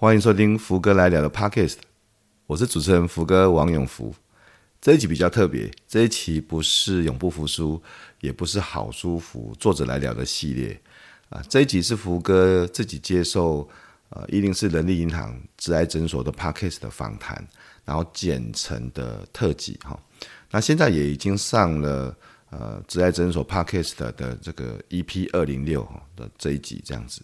欢迎收听福哥来聊的 Podcast，我是主持人福哥王永福。这一集比较特别，这一期不是永不服输，也不是好舒服作者来聊的系列啊。这一集是福哥自己接受呃一零四人力银行职涯诊所的 Podcast 的访谈，然后剪成的特辑哈。那现在也已经上了呃职涯诊所 Podcast 的这个 EP 二零六的这一集这样子。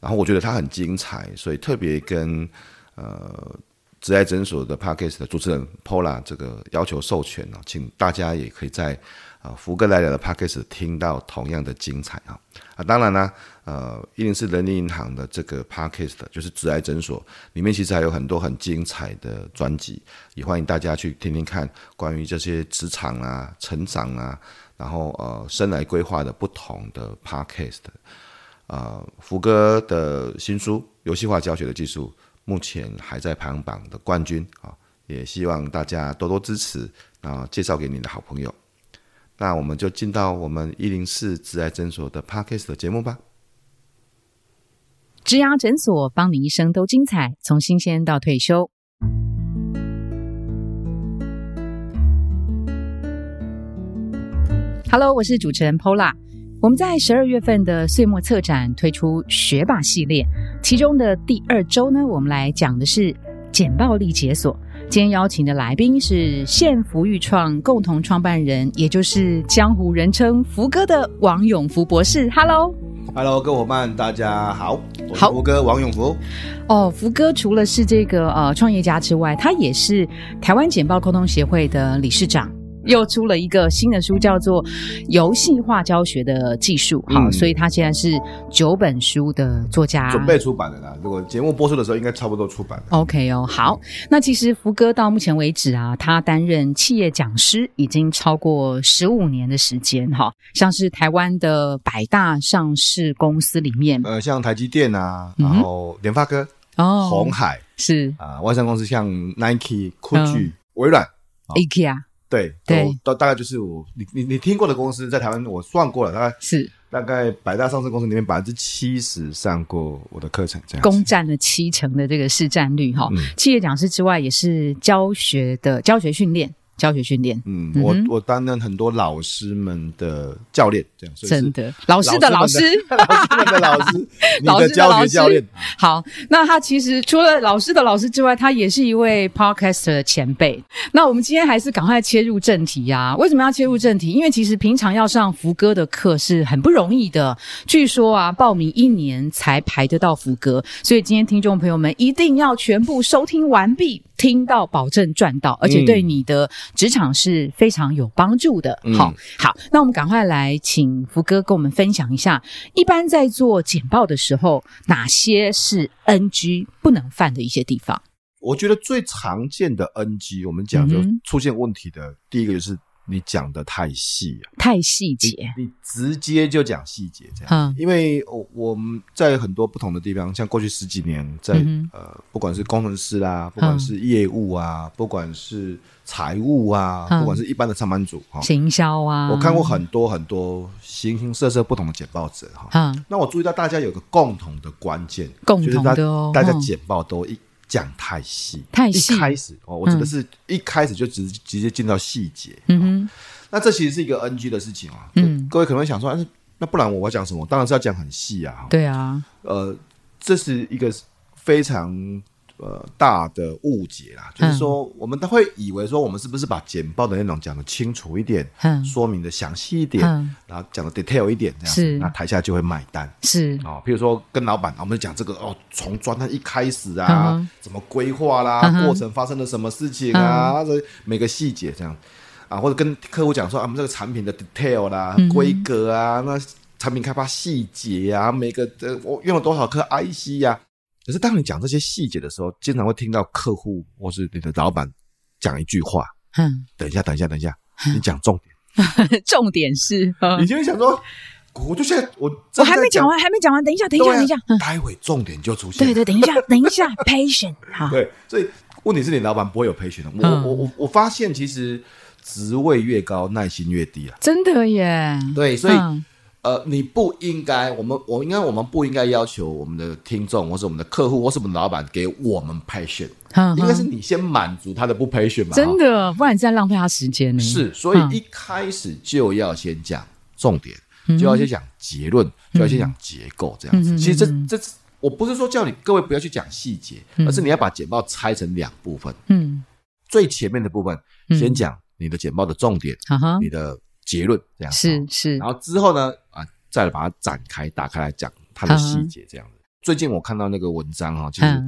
然后我觉得它很精彩，所以特别跟呃。职爱诊所的 Podcast 的主持人 Pola 这个要求授权呢，请大家也可以在啊福哥来聊的 Podcast 听到同样的精彩啊啊！当然呢，呃，一零四人力银行的这个 Podcast 就是职爱诊所里面其实还有很多很精彩的专辑，也欢迎大家去听听看关于这些职场啊、成长啊，然后呃生来规划的不同的 Podcast 啊、福哥的新书《游戏化教学的技术》。目前还在排行榜的冠军啊，也希望大家多多支持啊，介绍给你的好朋友。那我们就进到我们一零四职涯诊所的 Podcast 的节目吧。职涯诊所，帮你一生都精彩，从新鲜到退休。Hello，我是主持人 Pola。我们在十二月份的岁末策展推出学霸系列，其中的第二周呢，我们来讲的是简暴力解锁。今天邀请的来宾是现福育创共同创办人，也就是江湖人称福哥的王永福博士。Hello，Hello，各位伙伴，大家好，我是福哥王永福。哦，福哥除了是这个呃创业家之外，他也是台湾简报沟通协会的理事长。又出了一个新的书，叫做《游戏化教学的技术》。好，嗯、所以他现在是九本书的作家，准备出版的啦。如果节目播出的时候，应该差不多出版了。OK 哦，好。那其实福哥到目前为止啊，他担任企业讲师已经超过十五年的时间哈。像是台湾的百大上市公司里面，呃，像台积电啊，然后联发科、哦，鸿海是啊，外商公司像 Nike、酷具、微软、IKEA。对对，都大概就是我你你你听过的公司，在台湾我算过了，大概是大概百大上市公司里面百分之七十上过我的课程，这样攻占了七成的这个市占率哈。嗯、企业讲师之外，也是教学的教学训练。教学训练，嗯，我我担任很多老师们的教练，这样真的老师的老师，老师们的老师，老师的教学教练。好，那他其实除了老师的老师之外，他也是一位 podcaster 的前辈。那我们今天还是赶快切入正题呀。为什么要切入正题？因为其实平常要上福哥的课是很不容易的。据说啊，报名一年才排得到福哥，所以今天听众朋友们一定要全部收听完毕。听到保证赚到，而且对你的职场是非常有帮助的。嗯、好，好，那我们赶快来请福哥跟我们分享一下，一般在做简报的时候，哪些是 NG 不能犯的一些地方？我觉得最常见的 NG，我们讲就出现问题的、嗯、第一个就是。你讲的太细，太细节，你直接就讲细节这样。嗯，因为我我们在很多不同的地方，像过去十几年在，在、嗯、呃，不管是工程师啦，不管是业务啊，嗯、不管是财务啊，嗯、不管是一般的上班族哈，行销啊，我看过很多很多形形色色不同的简报者哈。嗯，那我注意到大家有个共同的关键，共同的哦，大家简报都一。讲太细，太细。一开始哦，我指的是一开始就直直接进到细节。嗯哼，那这其实是一个 NG 的事情啊。嗯，各位可能会想说，那不然我要讲什么？当然是要讲很细啊。对啊，呃，这是一个非常。呃，大的误解啦，就是说，我们都会以为说，我们是不是把简报的内容讲的清楚一点，嗯，说明的详细一点，嗯，然后讲的 detail 一点，这样子，那台下就会买单，是。哦。譬如说，跟老板，我们讲这个哦，从专案一开始啊，怎么规划啦，过程发生了什么事情啊，这每个细节这样。啊，或者跟客户讲说，啊，我们这个产品的 detail 啦，规格啊，那产品开发细节啊，每个呃，我用了多少颗 IC 呀？可是当你讲这些细节的时候，经常会听到客户或是你的老板讲一句话：“嗯，等一下，等一下，等一下，你讲重点。”重点是，你就会想说，我就现在我我还没讲完，还没讲完，等一下，等一下，等一下，待会重点就出现。对对，等一下，等一下，patient。好，对，所以问题是你老板不会有 patient。我我我我发现，其实职位越高，耐心越低啊。真的耶。对，所以。呃，你不应该，我们我应该我们不应该要求我们的听众或是我们的客户或是我们的老板给我们 passion，应该是你先满足他的不 passion 嘛？真的，不然你在浪费他时间呢。是，所以一开始就要先讲重点，就要先讲结论，就要先讲结构这样子。其实这这我不是说叫你各位不要去讲细节，而是你要把简报拆成两部分。嗯，最前面的部分先讲你的简报的重点，你的。结论这样是是，然后之后呢啊，再把它展开打开来讲它的细节这样子。最近我看到那个文章哈，就是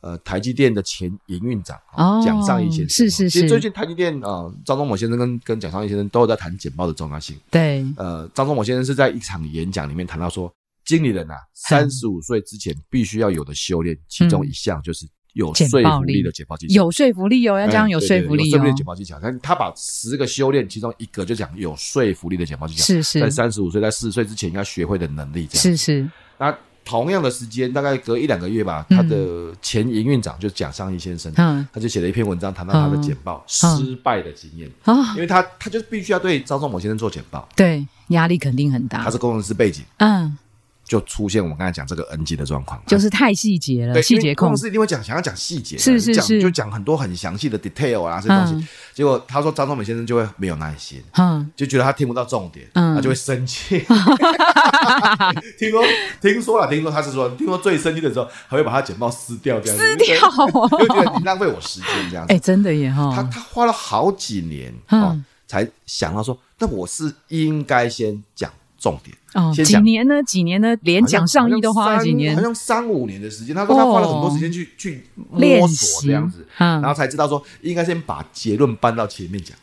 呃台积电的前营运长蒋尚义先生，是是是。其实最近台积电啊，张忠谋先生跟跟蒋尚义先生都有在谈简报的重要性。对，呃，张忠谋先生是在一场演讲里面谈到说，经理人呐，三十五岁之前必须要有的修炼，其中一项就是。有说服力的解剖技巧，有说服力哦，要这样有说服力哦。有说服力的简报技巧，但他把十个修炼，其中一个就讲有说服力的解剖技巧，是是，在三十五岁，在四十岁之前要学会的能力，这样。是是。那同样的时间，大概隔一两个月吧，他的前营运长就蒋尚义先生，嗯，他就写了一篇文章，谈到他的简报失败的经验啊，因为他他就必须要对张忠谋先生做简报，对，压力肯定很大。他是工程师背景，嗯。就出现我们刚才讲这个 NG 的状况，就是太细节了，细节控。公司一定会讲，想要讲细节，是是是，就讲很多很详细的 detail 啊，这些东西。结果他说张忠美先生就会没有耐心，嗯，就觉得他听不到重点，嗯，他就会生气。听说听说了，听说他是说，听说最生气的时候还会把他简报撕掉，这样撕掉，就觉得你浪费我时间这样子。哎，真的耶哈，他他花了好几年啊，才想到说，那我是应该先讲。重点哦，几年呢？几年呢？连讲上衣都花了几年，好像三五年的时间。他说他花了很多时间去去摸索这样子，然后才知道说应该先把结论搬到前面讲。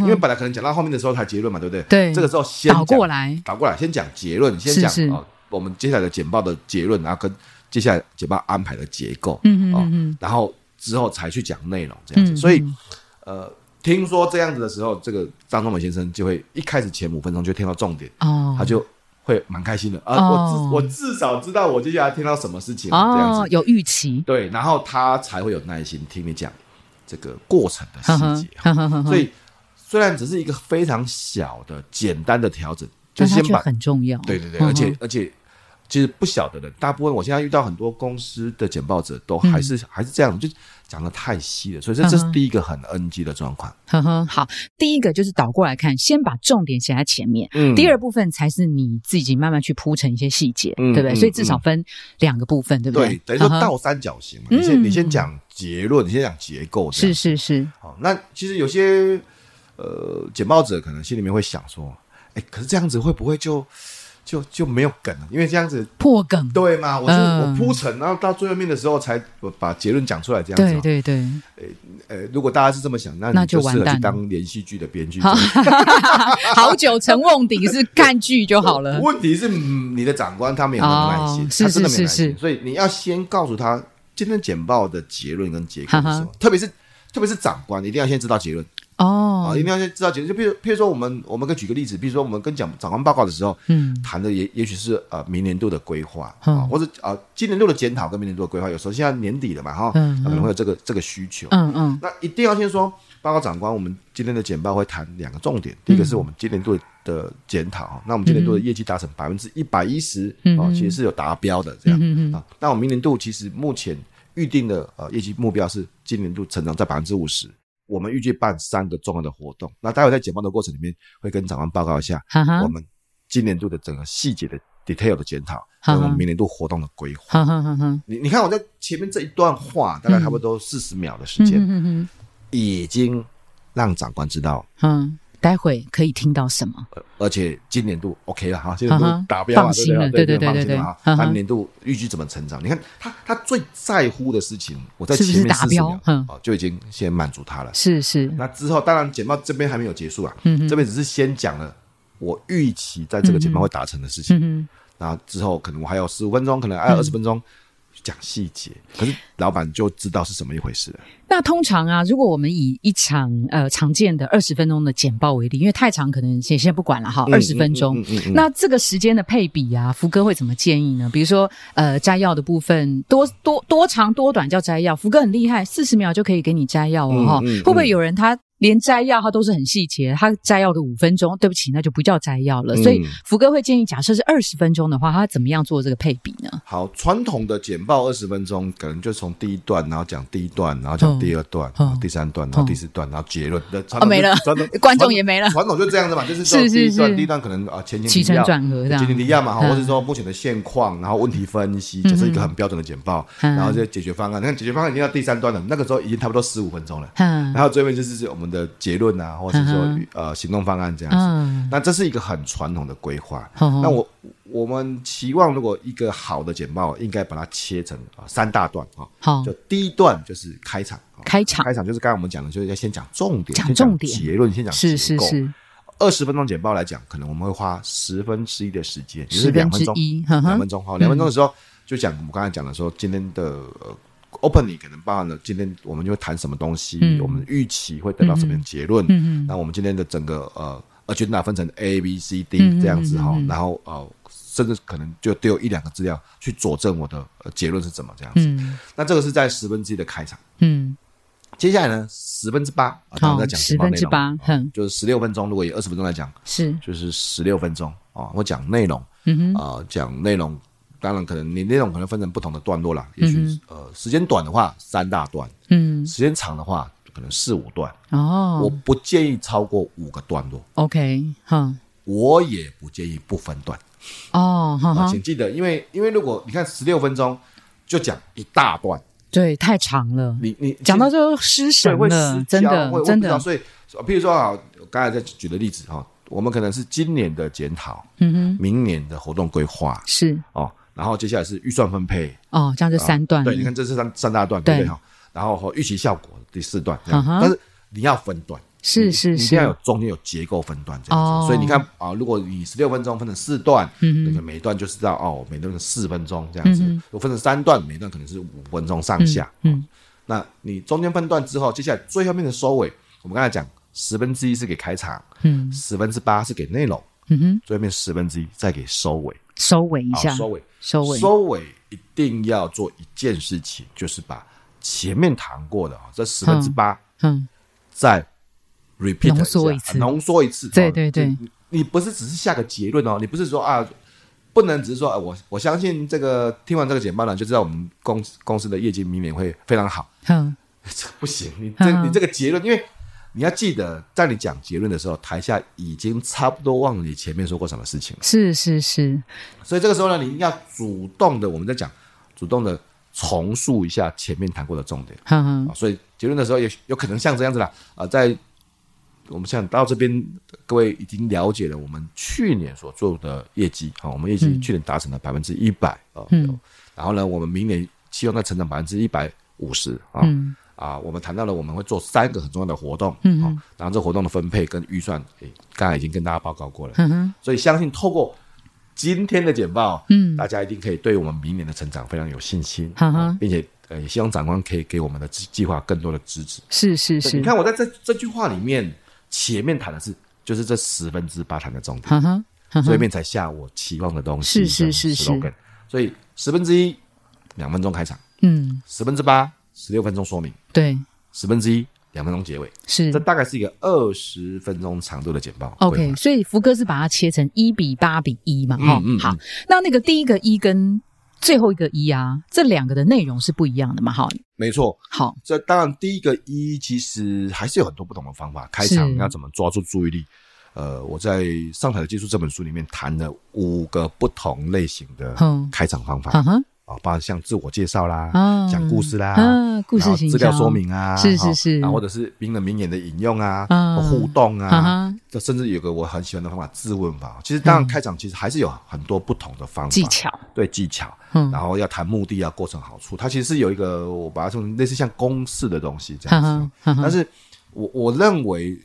因为本来可能讲到后面的时候才结论嘛，对不对？对，这个时候先倒过来，倒过来，先讲结论，先讲啊，我们接下来的简报的结论，然后跟接下来简报安排的结构，嗯嗯嗯，然后之后才去讲内容这样子。所以，呃。听说这样子的时候，这个张忠谋先生就会一开始前五分钟就听到重点，哦，他就会蛮开心的。啊，我至我至少知道我接下来听到什么事情，这样子。有预期，对，然后他才会有耐心听你讲这个过程的细节。所以虽然只是一个非常小的简单的调整，就先把很重要，对对对，而且而且。其实不晓得的，大部分我现在遇到很多公司的简报者都还是、嗯、还是这样，就讲的太细了，所以这这是第一个很 NG 的状况。呵呵，好，第一个就是倒过来看，先把重点写在前面，嗯，第二部分才是你自己慢慢去铺成一些细节，嗯、对不对？所以至少分两个部分，嗯、对不对？对，等于说倒三角形嘛。嗯、你先你先讲结论，你先讲结构，是是是。好，那其实有些呃简报者可能心里面会想说，哎，可是这样子会不会就？就就没有梗了，因为这样子破梗，对吗？我就我铺陈，然后到最后面的时候才把结论讲出来，这样子。对对对。呃呃，如果大家是这么想，那那就适合去当连续剧的编剧。好 久成瓮鼎是看剧就好了。问题是你的长官他没有那么耐心，他真的没耐心，所以你要先告诉他今天简报的结论跟结果是什么，特别是特别是长官，一定要先知道结论。哦，啊，一定要先知道，就比如，譬如说，我们我们可以举个例子，比如说，我们跟讲长官报告的时候，嗯，谈的也也许是呃明年度的规划啊，或者啊今年度的检讨跟明年度的规划，有时候现在年底了嘛，哈，可能会有这个这个需求，嗯嗯，那一定要先说，报告长官，我们今天的简报会谈两个重点，第一个是我们今年度的检讨，那我们今年度的业绩达成百分之一百一十，啊，其实是有达标的这样，啊，那我们明年度其实目前预定的呃业绩目标是今年度成长在百分之五十。我们预计办三个重要的活动，那待会在简报的过程里面会跟长官报告一下我们今年度的整个细节的 detail 的检讨，和我们明年度活动的规划。你你看我在前面这一段话，大概差不多四十秒的时间，已经让长官知道。待会可以听到什么？而且今年度 OK 了哈，今年度达标了，对对对对对对。明年度预计怎么成长？你看他他最在乎的事情，我在前面四十秒就已经先满足他了。是是。那之后当然简报这边还没有结束啊，这边只是先讲了我预期在这个简报会达成的事情。然后之后可能我还有十五分钟，可能还有二十分钟。讲细节，可是老板就知道是什么一回事了。那通常啊，如果我们以一场呃常见的二十分钟的简报为例，因为太长可能先先不管了哈，二十分钟。嗯嗯嗯嗯、那这个时间的配比啊，福哥会怎么建议呢？比如说呃摘要的部分多多多长多短叫摘要，福哥很厉害，四十秒就可以给你摘要哦哈。会不会有人他连摘要它都是很细节，它摘要个五分钟，对不起，那就不叫摘要了。嗯、所以福哥会建议，假设是二十分钟的话，他怎么样做这个配比呢？好，传统的简报二十分钟，可能就从第一段，然后讲第一段，然后讲第二段，哦、第三段，然后第四段，然后结论。哦，没了，观众也没了。传统就这样子嘛，就是说第一段，第一段可能啊前情提要，转合，前情提要嘛，或者说目前的现况，然后问题分析，就是一个很标准的简报，然后这解决方案。你看解决方案已经到第三段了，那个时候已经差不多十五分钟了。然后最后就是我们的结论啊，或者说呃行动方案这样子。那这是一个很传统的规划。那我我们期望，如果一个好的简报，应该把它切成啊三大段啊。好，就第一段就是开场。开场，开场就是刚才我们讲的，就是要先讲重点，讲重点，结论先讲。是是是。二十分钟简报来讲，可能我们会花十分之一的时间，就是两分钟，两分钟。好，两分钟的时候就讲我们刚才讲的说今天的呃。Opening 可能包含了今天我们就会谈什么东西，嗯、我们预期会得到什么样的结论。嗯嗯、那我们今天的整个呃 agenda 分成 A B C D 这样子哈，然后呃甚至可能就丢一两个资料去佐证我的、呃、结论是怎么这样子。嗯、那这个是在十分之一的开场。嗯，接下来呢十分之八啊，刚刚在讲十分之八，嗯，就是十六分钟。如果以二十分钟来讲，是就是十六分钟啊，我讲内容，嗯啊讲内容。当然，可能你那种可能分成不同的段落啦。也许、呃，时间短的话三大段，嗯，时间长的话可能四五段。哦，我不建议超过五个段落。OK，哈，我也不建议不分段。哦，好好，请记得，因为因为如果你看十六分钟就讲一大段，对，太长了。你你讲到最后失神了，真的真的。所以，譬如说啊，我刚才在举的例子哈，我们可能是今年的检讨，嗯哼，明年的活动规划是哦。然后接下来是预算分配。哦，这样就三段。对，你看这是三三大段，对不对？哈？然后和预期效果第四段，但是你要分段，是是是，一定要有中间有结构分段这样子。所以你看啊，如果你十六分钟分成四段，那个每一段就知道哦，每段是四分钟这样子。如果分成三段，每段可能是五分钟上下。嗯，那你中间分段之后，接下来最后面的收尾，我们刚才讲十分之一是给开场，嗯，十分之八是给内容，嗯哼，最后面十分之一再给收尾。收尾一下，收尾，收尾，收尾，一定要做一件事情，就是把前面谈过的啊，这十分之八，嗯，再 repeat 浓缩一次，浓缩一次，对对对，你不是只是下个结论哦，你不是说啊，不能只是说，我我相信这个听完这个简报呢，就知道我们公公司的业绩明年会非常好，嗯，这不行，你这你这个结论，因为。你要记得，在你讲结论的时候，台下已经差不多忘了你前面说过什么事情了。是是是，所以这个时候呢，你要主动的，我们在讲，主动的重述一下前面谈过的重点。哈哈。所以结论的时候也有可能像这样子啦。啊，在我们想到这边，各位已经了解了我们去年所做的业绩啊，我们业绩去年达成了百分之一百啊。嗯。然后呢，我们明年希望再成长百分之一百五十啊。嗯。啊，我们谈到了我们会做三个很重要的活动，嗯哦，然后这活动的分配跟预算，诶，刚才已经跟大家报告过了，嗯哼，所以相信透过今天的简报，嗯，大家一定可以对我们明年的成长非常有信心，哈哈，并且呃，也希望长官可以给我们的计划更多的支持，是是是，你看我在这这句话里面前面谈的是就是这十分之八谈的重点，哈哈，所以面才下我期望的东西，是是是是，所以十分之一两分钟开场，嗯，十分之八。十六分钟说明，对，十分之一两分钟结尾，是，这大概是一个二十分钟长度的简报。OK，所以福哥是把它切成一比八比一嘛，哈、嗯，嗯、好，那那个第一个一跟最后一个一啊，这两个的内容是不一样的嘛，哈，没错，好，这当然第一个一其实还是有很多不同的方法，开场要怎么抓住注意力，呃，我在上台的技术这本书里面谈了五个不同类型的开场方法。嗯啊，包括像自我介绍啦，讲故事啦，故事型资料说明啊，是是是，然后或者是名人名言的引用啊，互动啊，这甚至有个我很喜欢的方法，自问法。其实当然开场其实还是有很多不同的方法技巧，对技巧，然后要谈目的啊，过程好处，它其实是有一个我把它说类似像公式的东西这样子。但是我我认为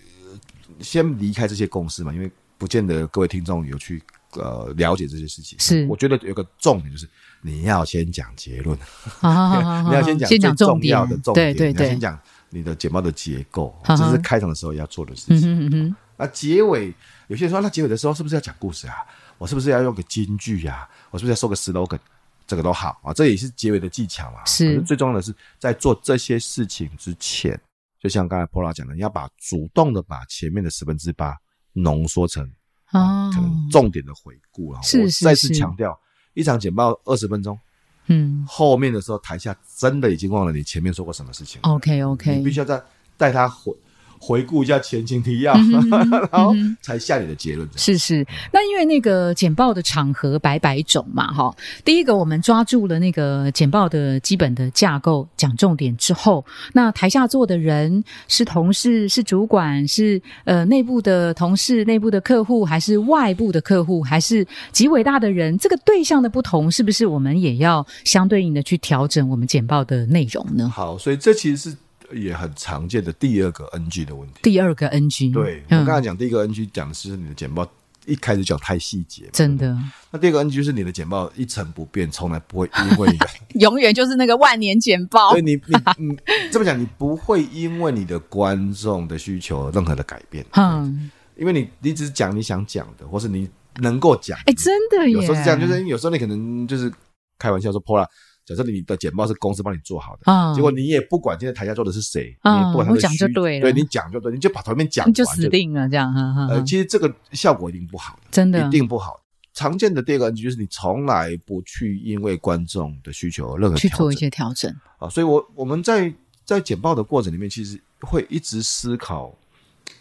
先离开这些公式嘛，因为不见得各位听众有去呃了解这些事情。是，我觉得有个重点就是。你要先讲结论，你要先讲最重要的重点，你要先讲你的简报的结构，这是开场的时候要做的事情。那结尾，有些人说，那结尾的时候是不是要讲故事啊？我是不是要用个金句呀？我是不是要说个 slogan？这个都好啊，这也是结尾的技巧嘛。是，最重要的是在做这些事情之前，就像刚才 Paula 讲的，你要把主动的把前面的十分之八浓缩成可能重点的回顾了。是是是，我再次强调，一场简报二十分钟，嗯，后面的时候台下真的已经忘了你前面说过什么事情。OK OK，你必须要再带他回。回顾一下前情提要，嗯、然后才下你的结论。是是，那因为那个简报的场合百百种嘛，哈。第一个，我们抓住了那个简报的基本的架构，讲重点之后，那台下坐的人是同事、是主管、是呃内部的同事、内部的客户，还是外部的客户，还是极伟大的人？这个对象的不同，是不是我们也要相对应的去调整我们简报的内容呢？好，所以这其实是。也很常见的第二个 NG 的问题。第二个 NG，对、嗯、我刚才讲第一个 NG 讲的是你的简报一开始讲太细节，真的。那第二个 NG 就是你的简报一成不变，从来不会因为 永远就是那个万年简报。所以你你你这么讲，你不会因为你的观众的需求任何的改变。嗯，因为你你只是讲你想讲的，或是你能够讲。哎，真的耶，有时候是这样，就是有时候你可能就是开玩笑说破了。假设你的简报是公司帮你做好的，啊、结果你也不管今天台下坐的是谁，啊、你不管他的，讲就对了，对你讲就对，你就把头面讲完就死定了，这样哈哈。呃，其实这个效果一定不好的，真的一定不好。常见的第二个问题就是你从来不去因为观众的需求任何去做一些调整啊。所以我我们在在简报的过程里面，其实会一直思考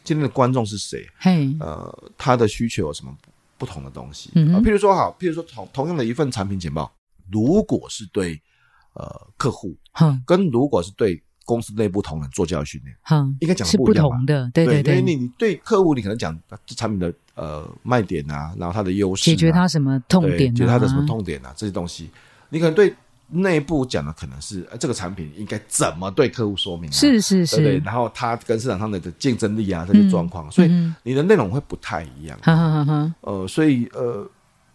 今天的观众是谁，嘿，呃，他的需求有什么不同的东西嗯啊？譬如说，好，譬如说同同样的一份产品简报。如果是对呃客户，哼，跟如果是对公司内部同仁做教育训练，哼，应该讲是不同的，对对对。因为你你对客户，你可能讲这产品的呃卖点啊，然后它的优势，解决它什么痛点，解决它的什么痛点啊，这些东西，你可能对内部讲的可能是这个产品应该怎么对客户说明，啊？是是是，对，然后它跟市场上的竞争力啊这些状况，所以你的内容会不太一样，哈哈哈。呃，所以呃。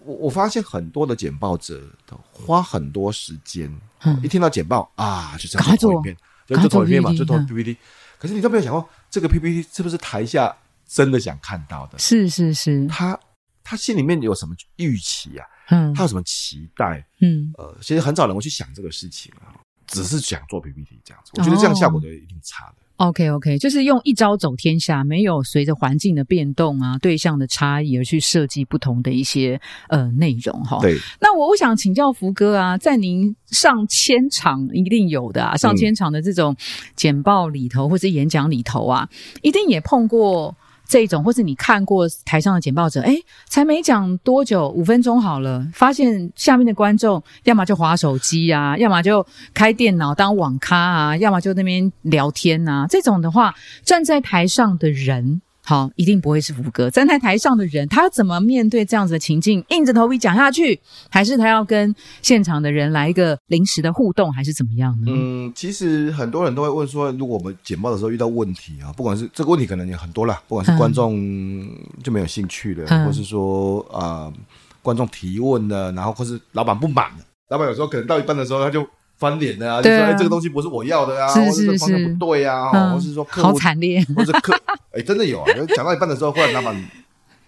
我我发现很多的简报者都花很多时间，嗯、一听到简报啊，就这样投一遍，就就投一遍嘛，就投 PPT。可是你都没有想过，这个 PPT 是不是台下真的想看到的？是是是，他他心里面有什么预期啊？嗯，他有什么期待？嗯，呃，其实很少人会去想这个事情啊，只是想做 PPT 这样子。我觉得这样效果就一定差的。OK OK，就是用一招走天下，没有随着环境的变动啊、对象的差异而去设计不同的一些呃内容哈。对，那我我想请教福哥啊，在您上千场一定有的啊，上千场的这种简报里头、嗯、或者演讲里头啊，一定也碰过。这一种，或是你看过台上的简报者，哎，才没讲多久，五分钟好了，发现下面的观众要么就划手机啊，要么就开电脑当网咖啊，要么就那边聊天啊。这种的话，站在台上的人。好，一定不会是福哥站在台上的人，他要怎么面对这样子的情境？硬着头皮讲下去，还是他要跟现场的人来一个临时的互动，还是怎么样呢？嗯，其实很多人都会问说，如果我们简报的时候遇到问题啊，不管是这个问题可能也很多啦，不管是观众就没有兴趣的，嗯、或是说啊、呃、观众提问的，然后或是老板不满的，老板有时候可能到一半的时候他就。翻脸的啊，就说哎，这个东西不是我要的啊，或者是方向不对啊，或是说客户好惨烈，或者客哎，真的有啊，讲到一半的时候，忽然老板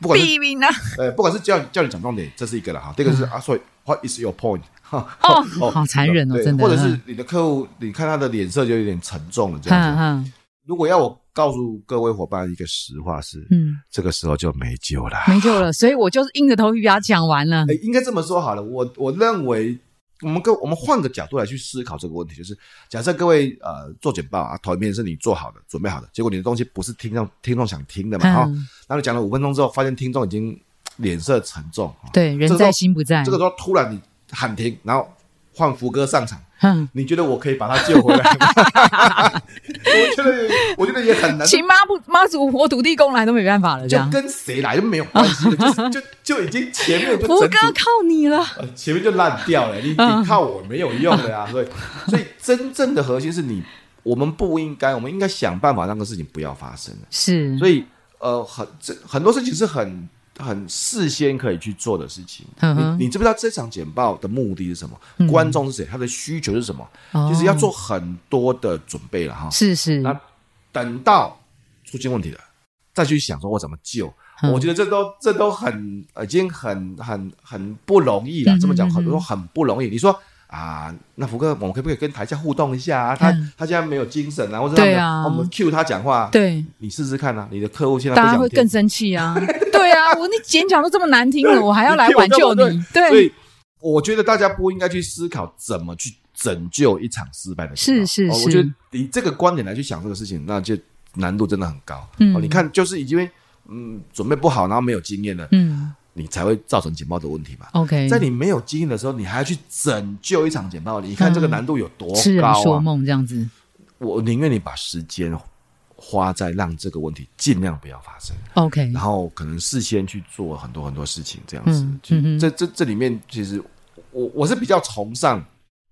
不管是哎，不管是叫叫你讲重点，这是一个了哈。第二个是啊，所以 What is your point？哦，好残忍哦，真的。或者是你的客户，你看他的脸色就有点沉重了，这样子。如果要我告诉各位伙伴一个实话是，嗯，这个时候就没救了，没救了。所以我就是硬着头皮把它讲完了。哎，应该这么说好了，我我认为。我们跟我们换个角度来去思考这个问题，就是假设各位呃做简报啊，头一面是你做好的、准备好的，结果你的东西不是听众听众想听的嘛，哈、嗯，然后你讲了五分钟之后，发现听众已经脸色沉重，对，人在心不在，这个时候突然你喊停，然后换福哥上场。嗯，你觉得我可以把他救回来吗？我觉得，我觉得也很难。请妈不妈祖婆土地公来都没办法了，这样就跟谁来都没有关系，就就就已经前面就福哥靠你了，前面就烂掉了，你你靠我没有用的呀，所以所以真正的核心是你，我们不应该，我们应该想办法让这个事情不要发生。是，所以呃，很这很多事情是很。很事先可以去做的事情，嗯、你你知不知道这场简报的目的是什么？嗯、观众是谁？他的需求是什么？哦、其实要做很多的准备了哈。是是。那等到出现问题了，再去想说我怎么救？嗯、我觉得这都这都很已经很很很不容易了。这么讲很多很不容易。你说啊，那福哥，我们可不可以跟台下互动一下啊？他、嗯、他现在没有精神啊，或者对啊，我们 cue 他讲话，对，你试试看啊，你的客户现在大家会更生气啊，对啊，我你演讲都这么难听了，我还要来挽救你，你。对，所以我觉得大家不应该去思考怎么去拯救一场失败的事，是是是，我觉得以这个观点来去想这个事情，那就难度真的很高。嗯，你看，就是因为嗯准备不好，然后没有经验了，嗯。你才会造成简报的问题嘛？OK，在你没有经验的时候，你还要去拯救一场简报，你看这个难度有多高啊？痴人说梦这样子，我宁愿你把时间花在让这个问题尽量不要发生。OK，然后可能事先去做很多很多事情，这样子。嗯，这这这里面其实我我是比较崇尚。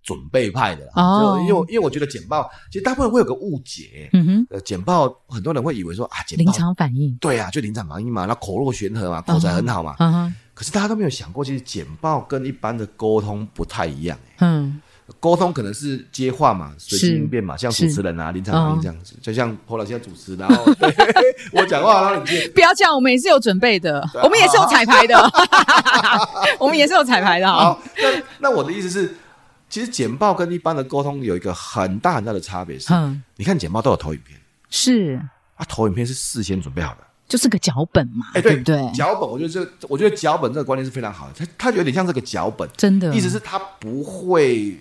准备派的哦，因为因为我觉得简报其实大部分会有个误解，嗯哼，呃，简报很多人会以为说啊，简报临场反应，对啊，就临场反应嘛，那口若悬河嘛，口才很好嘛，嗯哼。可是大家都没有想过，其实简报跟一般的沟通不太一样，嗯，沟通可能是接话嘛，随机应变嘛，像主持人啊，临场反应这样子，就像 Paul 老师主持，然后 我讲话，然后你接，不要这样，我们也是有准备的，我们也是有彩排的，我们也是有彩排的。好，那那我的意思是。其实简报跟一般的沟通有一个很大很大的差别是，嗯，你看简报都有投影片，是。啊，投影片是事先准备好的，就是个脚本嘛，哎，对对，脚本，我觉得这，我觉得脚本这个观念是非常好的，它它有点像这个脚本，真的，意思是它不会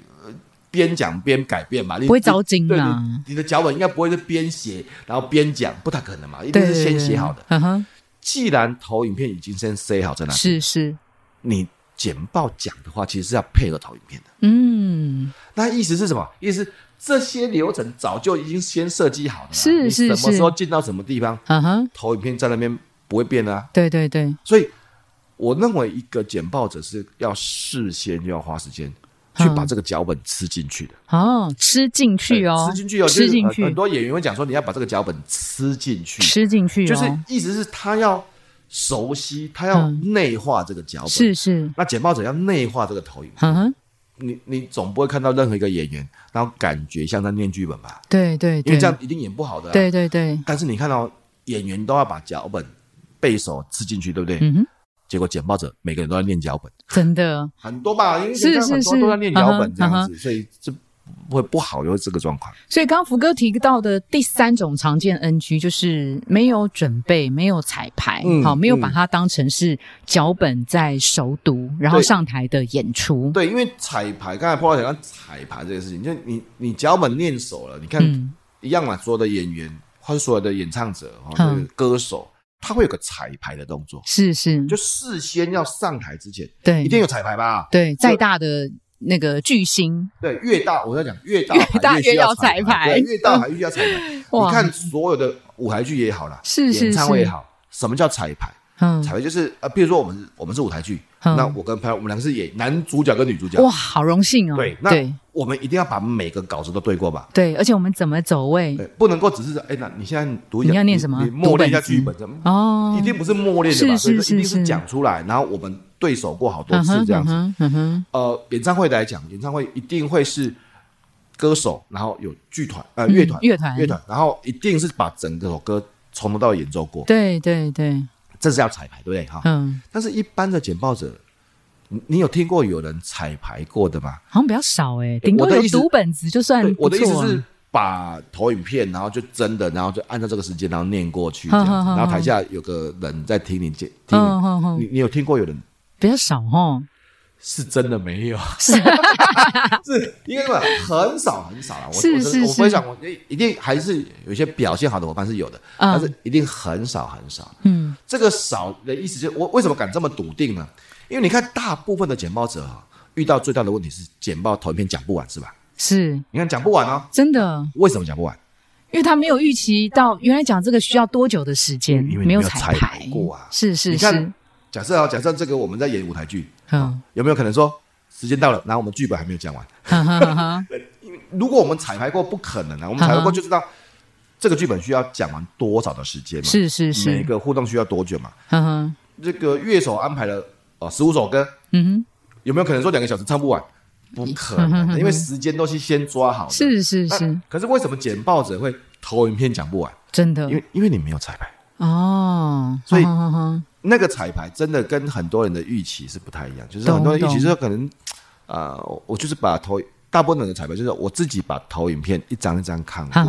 边讲边改变嘛，你不会着急啊，你的脚本应该不会是边写然后边讲，不太可能嘛，一定是先写好的，嗯哼，既然投影片已经先塞好在那里，是是，你。简报讲的话，其实是要配合投影片的。嗯，那意思是什么？意思是这些流程早就已经先设计好了。是是是，什么时候进到什么地方？嗯哼，投影片在那边不会变啊。对对对。所以我认为一个简报者是要事先就要花时间去把这个脚本吃进去的。哦，吃进去哦，吃进去哦，吃进去。很多演员会讲说，你要把这个脚本吃进去，吃进去，就是意思是他要。熟悉，他要内化这个脚本，是是。那简报者要内化这个投影，嗯哼。你你总不会看到任何一个演员，然后感觉像在念剧本吧？对对，因为这样一定演不好的。对对对。但是你看到演员都要把脚本背手吃进去，对不对？嗯哼。结果简报者每个人都在念脚本，真的很多吧？因为现在很多都在念脚本这样子，所以这。会不好，有这个状况。所以刚刚福哥提到的第三种常见 NG 就是没有准备，没有彩排，嗯、好，没有把它当成是脚本在熟读，嗯、然后上台的演出。对，因为彩排，刚才 Paul 讲到彩排这个事情，就你你脚本念熟了，你看、嗯、一样嘛，所有的演员或者所有的演唱者哈，就是、歌手，他会有个彩排的动作，是是，就事先要上台之前，对，一定有彩排吧？对，再大的。那个巨星，对，越大我在讲越大越大越要彩排，对，越大还越要彩排。你看所有的舞台剧也好啦，是是是，演唱会也好，什么叫彩排？嗯，彩排就是呃，比如说我们我们是舞台剧，那我跟拍我们两个是演男主角跟女主角，哇，好荣幸哦。对，那我们一定要把每个稿子都对过吧？对，而且我们怎么走位？不能够只是哎，那你现在读一下，你要念什么？你默念一下剧本？哦，一定不是默念的吧？所以说一定是讲出来，然后我们。对手过好多次这样子，嗯嗯嗯、呃，演唱会来讲，演唱会一定会是歌手，然后有剧团，呃，乐团，乐团，乐团，然后一定是把整个首歌从头到尾演奏过。对对对，这是要彩排，对不对？哈，嗯。但是，一般的简报者，你有听过有人彩排过的吗？好像比较少诶，顶多有读本子就算。我的意思是，把投影片，然后就真的，然后就按照这个时间，然后念过去这样子，然后台下有个人在听你讲，听你，你有听过有人？比较少哦，是真的没有，是 是因为很少很少了。我是是是，我分享我一定还是有些表现好的伙伴是有的，但是一定很少很少。嗯，这个少的意思就是我为什么敢这么笃定呢？因为你看大部分的简报者遇到最大的问题是简报投一篇讲不完，是吧？是，你看讲不完哦，真的。为什么讲不完？因为他没有预期到原来讲这个需要多久的时间，因为没有彩排过啊。是是是。假设啊，假设这个我们在演舞台剧，嗯，有没有可能说时间到了，然后我们剧本还没有讲完？如果我们彩排过，不可能啊。我们彩排过就知道这个剧本需要讲完多少的时间嘛？是是是。每个互动需要多久嘛？嗯哼。这个乐手安排了哦十五首歌，嗯哼，有没有可能说两个小时唱不完？不可能，因为时间都是先抓好的。是是是。可是为什么剪报者会投影片讲不完？真的，因为因为你没有彩排哦，所以。那个彩排真的跟很多人的预期是不太一样，就是很多人预期说可能啊、呃，我就是把投大部分的彩排，就是我自己把投影片一张一张看过，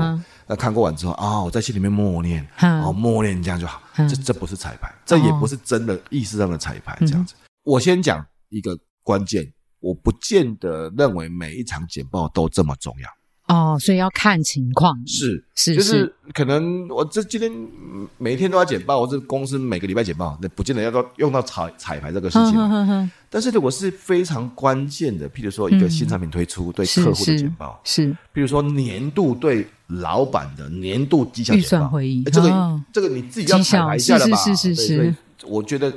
那、uh. 看过完之后啊、哦，我在心里面默念，然后、uh huh. 默念这样就好。Uh. 这这不是彩排，这也不是真的意识上的彩排，这样子。Uh. 我先讲一个关键，我不见得认为每一场简报都这么重要。哦，所以要看情况，是是，就是。可能我这今天每天都要简报，我这公司每个礼拜简报，那不见得要到用到彩彩排这个事情。但是如果是非常关键的，譬如说一个新产品推出对客户的简报，是，是，譬如说年度对老板的年度绩效简报，预算会议，这个、哦、这个你自己要彩排一下了吧？是是是是。是，我觉得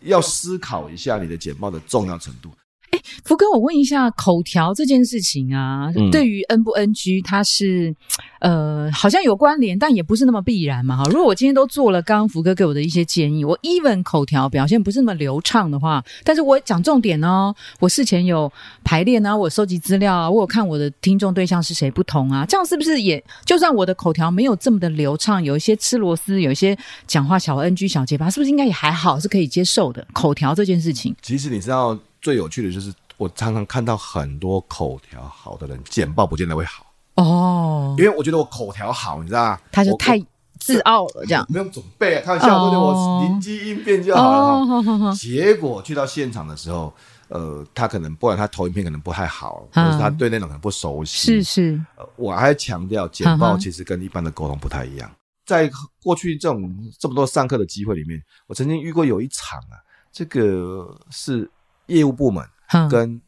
要思考一下你的简报的重要程度。哎，福哥，我问一下，口条这件事情啊，嗯、对于 N 不 NG，它是呃，好像有关联，但也不是那么必然嘛。哈，如果我今天都做了刚刚福哥给我的一些建议，我 even 口条表现不是那么流畅的话，但是我讲重点哦，我事前有排练啊，我收集资料啊，我有看我的听众对象是谁不同啊，这样是不是也就算我的口条没有这么的流畅，有一些吃螺丝，有一些讲话小 NG 小结巴，是不是应该也还好，是可以接受的？口条这件事情，其实你知道。最有趣的就是，我常常看到很多口条好的人，简报不见得会好哦。因为我觉得我口条好，你知道吗？他就太自傲了，这样没有准备，开玩笑，对我灵机应变就好了。结果去到现场的时候，呃，他可能不然他投影片可能不太好，或者是他对那种可能不熟悉。是是，我还强调简报其实跟一般的沟通不太一样。在过去这种这么多上课的机会里面，我曾经遇过有一场啊，这个是。业务部门跟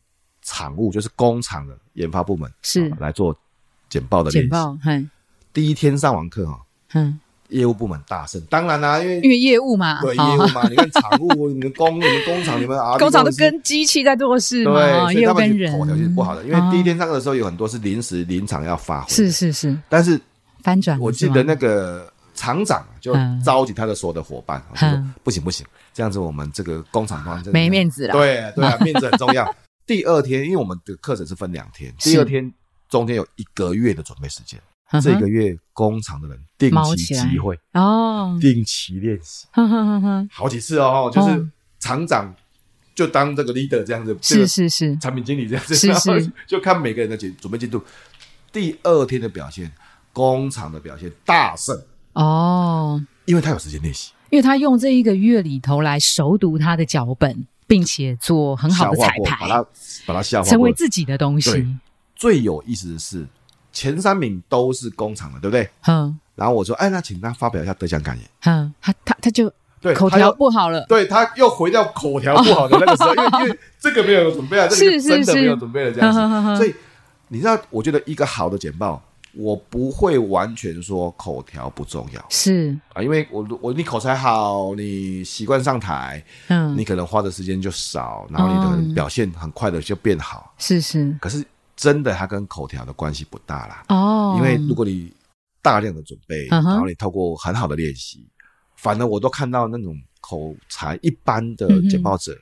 厂务，就是工厂的研发部门是来做简报的简报。第一天上完课哈，嗯，业务部门大胜。当然啦，因为因为业务嘛，对业务嘛，你看厂务、你们工、你们工厂、你们啊，工厂都跟机器在做事嘛，对，业务跟人口条是不好的。因为第一天上课的时候，有很多是临时临场要发挥，是是是。但是翻转，我记得那个。厂长就召集他的所有的伙伴，他说：“不行不行，这样子我们这个工厂方没面子了。”对对啊，面子很重要。第二天，因为我们的课程是分两天，第二天中间有一个月的准备时间。这个月，工厂的人定期集会哦，定期练习，好几次哦。就是厂长就当这个 leader 这样子，是是是，产品经理这样子，是是，就看每个人的准准备进度。第二天的表现，工厂的表现大胜。哦，因为他有时间练习，因为他用这一个月里头来熟读他的脚本，并且做很好的彩排，把它把它消化成为自己的东西。最有意思的是，前三名都是工厂的，对不对？嗯。然后我说，哎，那请他发表一下得奖感言。嗯，他他他就对口条不好了，对，他又回到口条不好的那个时候，因为 因为这个没有准备啊，这个真的没有准备了这样子。所以你知道，我觉得一个好的简报。我不会完全说口条不重要，是。啊，因为我我你口才好，你习惯上台，嗯，你可能花的时间就少，然后你的表现很快的就变好，是是。可是真的，它跟口条的关系不大啦，哦，因为如果你大量的准备，然后你透过很好的练习，反而我都看到那种口才一般的简报者。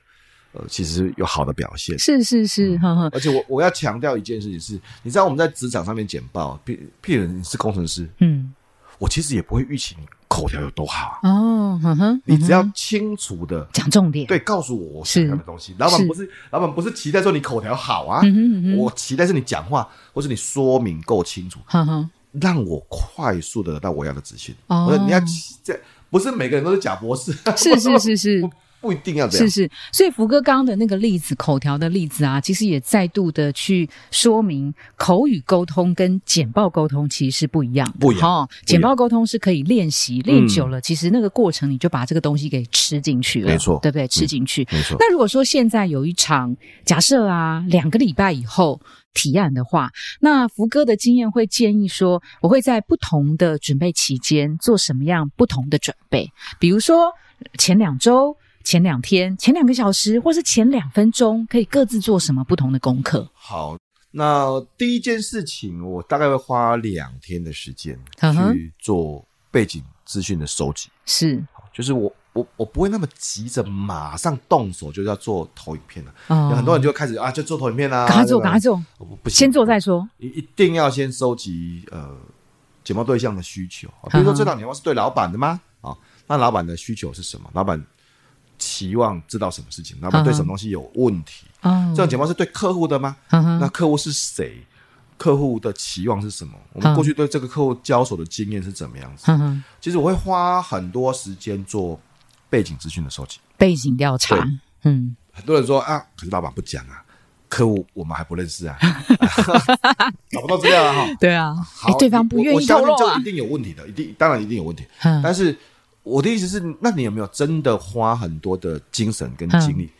呃，其实有好的表现，是是是，呵呵，而且我我要强调一件事情是，你知道我们在职场上面简报，譬譬如你是工程师，嗯，我其实也不会预期你口条有多好哦，哼哼，你只要清楚的讲重点，对，告诉我我想要的东西。老板不是老板不是期待说你口条好啊，我期待是你讲话或是你说明够清楚，哼哼，让我快速的得到我要的资讯。哦，你要这不是每个人都是假博士，是是是是。不一定要这样，是是，所以福哥刚刚的那个例子，口条的例子啊，其实也再度的去说明，口语沟通跟简报沟通其实是不一样的，不一样。哦，简报沟通是可以练习，练久了，其实那个过程你就把这个东西给吃进去了，没错，对不对？吃进去，没错。那如果说现在有一场假设啊，两个礼拜以后提案的话，那福哥的经验会建议说，我会在不同的准备期间做什么样不同的准备，比如说前两周。前两天、前两个小时，或是前两分钟，可以各自做什么不同的功课？好，那第一件事情，我大概会花两天的时间去做背景资讯的收集。是，就是我我我不会那么急着马上动手就要做投影片了。哦，有很多人就开始啊，就做投影片啦，赶快做，赶快做，不行，先做再说。一一定要先收集呃简报对象的需求，比如说这档电话是对老板的吗？啊，那老板的需求是什么？老板。期望知道什么事情，老板对什么东西有问题，哦，这种简报是对客户的吗？嗯、那客户是谁？客户的期望是什么？我们过去对这个客户交手的经验是怎么样子？嗯、其实我会花很多时间做背景资讯的收集，背景调查。嗯，很多人说啊，可是老板不讲啊，客户我们还不认识啊，找不到资料啊，哈。对啊，好，对方不愿意透露啊，就一定有问题的，一定当然一定有问题。嗯，但是我的意思是，那你有没有真的花很多的精神跟精力？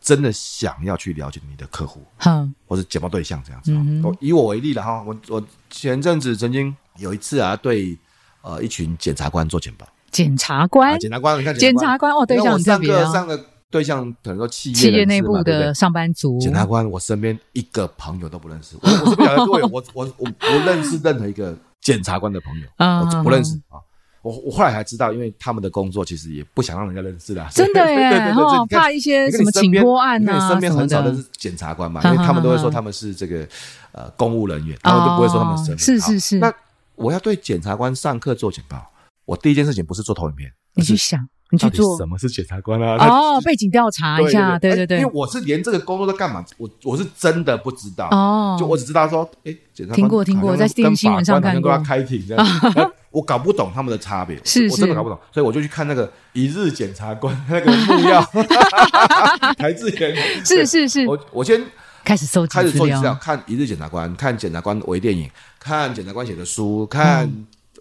真的想要去了解你的客户，嗯，或者解报对象这样子。嗯、以我为例了哈，我我前阵子曾经有一次啊，对呃一群检察官做简报。检察官，检察官，你看检察官哦，对象特别啊。上个对象可能说企业企业内部的上班族。检察官，我身边一个朋友都不认识。我我是不晓得各位，我我我不认识任何一个检察官的朋友，我不认识啊。我我后来才知道，因为他们的工作其实也不想让人家认识的，真的耶，对 对对，怕一些什么请托案呐，因为你身边很少都是检察官嘛，因为他们都会说他们是这个呃公务人员，他们就不会说他们身份。是是是。那我要对检察官上课做简报，我第一件事情不是做投影片，你去想，你去做什么是检察官啊？哦，背景调查一下，对对。对，因为我是连这个工作在干嘛，我我是真的不知道哦，就我只知道说，哎，检察官听过听过，在电视新闻上看过，开庭这样。我搞不懂他们的差别，是是我真的搞不懂，所以我就去看那个一日检察官那个木曜 台志远，是是是，我我先开始搜集开始搜集资料，看一日检察官，看检察官微电影，看检察官写的书，看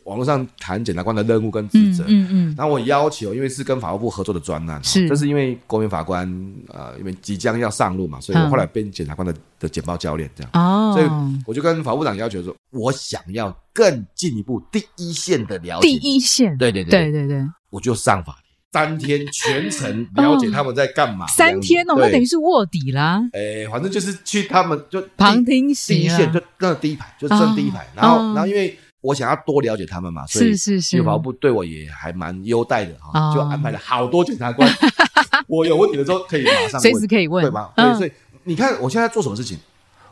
网络上谈检察官的任务跟职责，嗯嗯，然后我要求，因为是跟法务部合作的专案，是，这是因为国民法官呃，因为即将要上路嘛，所以我后来变检察官的的简报教练这样，哦，所以我就跟法务长要求说，我想要。更进一步，第一线的了解，第一线，对对对对。对对，我就上法庭，三天全程了解他们在干嘛。三天哦，那等于是卧底啦。哎，反正就是去他们就旁听第一线，就那第一排，就站第一排。然后，然后因为我想要多了解他们嘛，所以是是。是，法务部对我也还蛮优待的哈，就安排了好多检察官。我有问题的时候可以马上随时可以问，对吧？对，所以你看我现在做什么事情，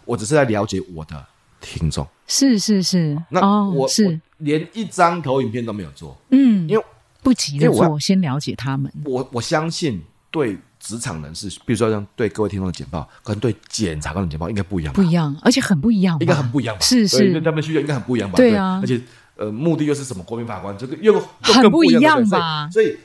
我只是在了解我的。听众。是是是，那我是。连一张投影片都没有做，嗯，因为不急着做，先了解他们。我我相信对职场人士，比如说像对各位听众的简报，跟对检察官的简报应该不一样，不一样，而且很不一样，应该很不一样吧？是是，他们需求应该很不一样吧？对啊，而且呃，目的又是什么？国民法官这个又很不一样吧？所以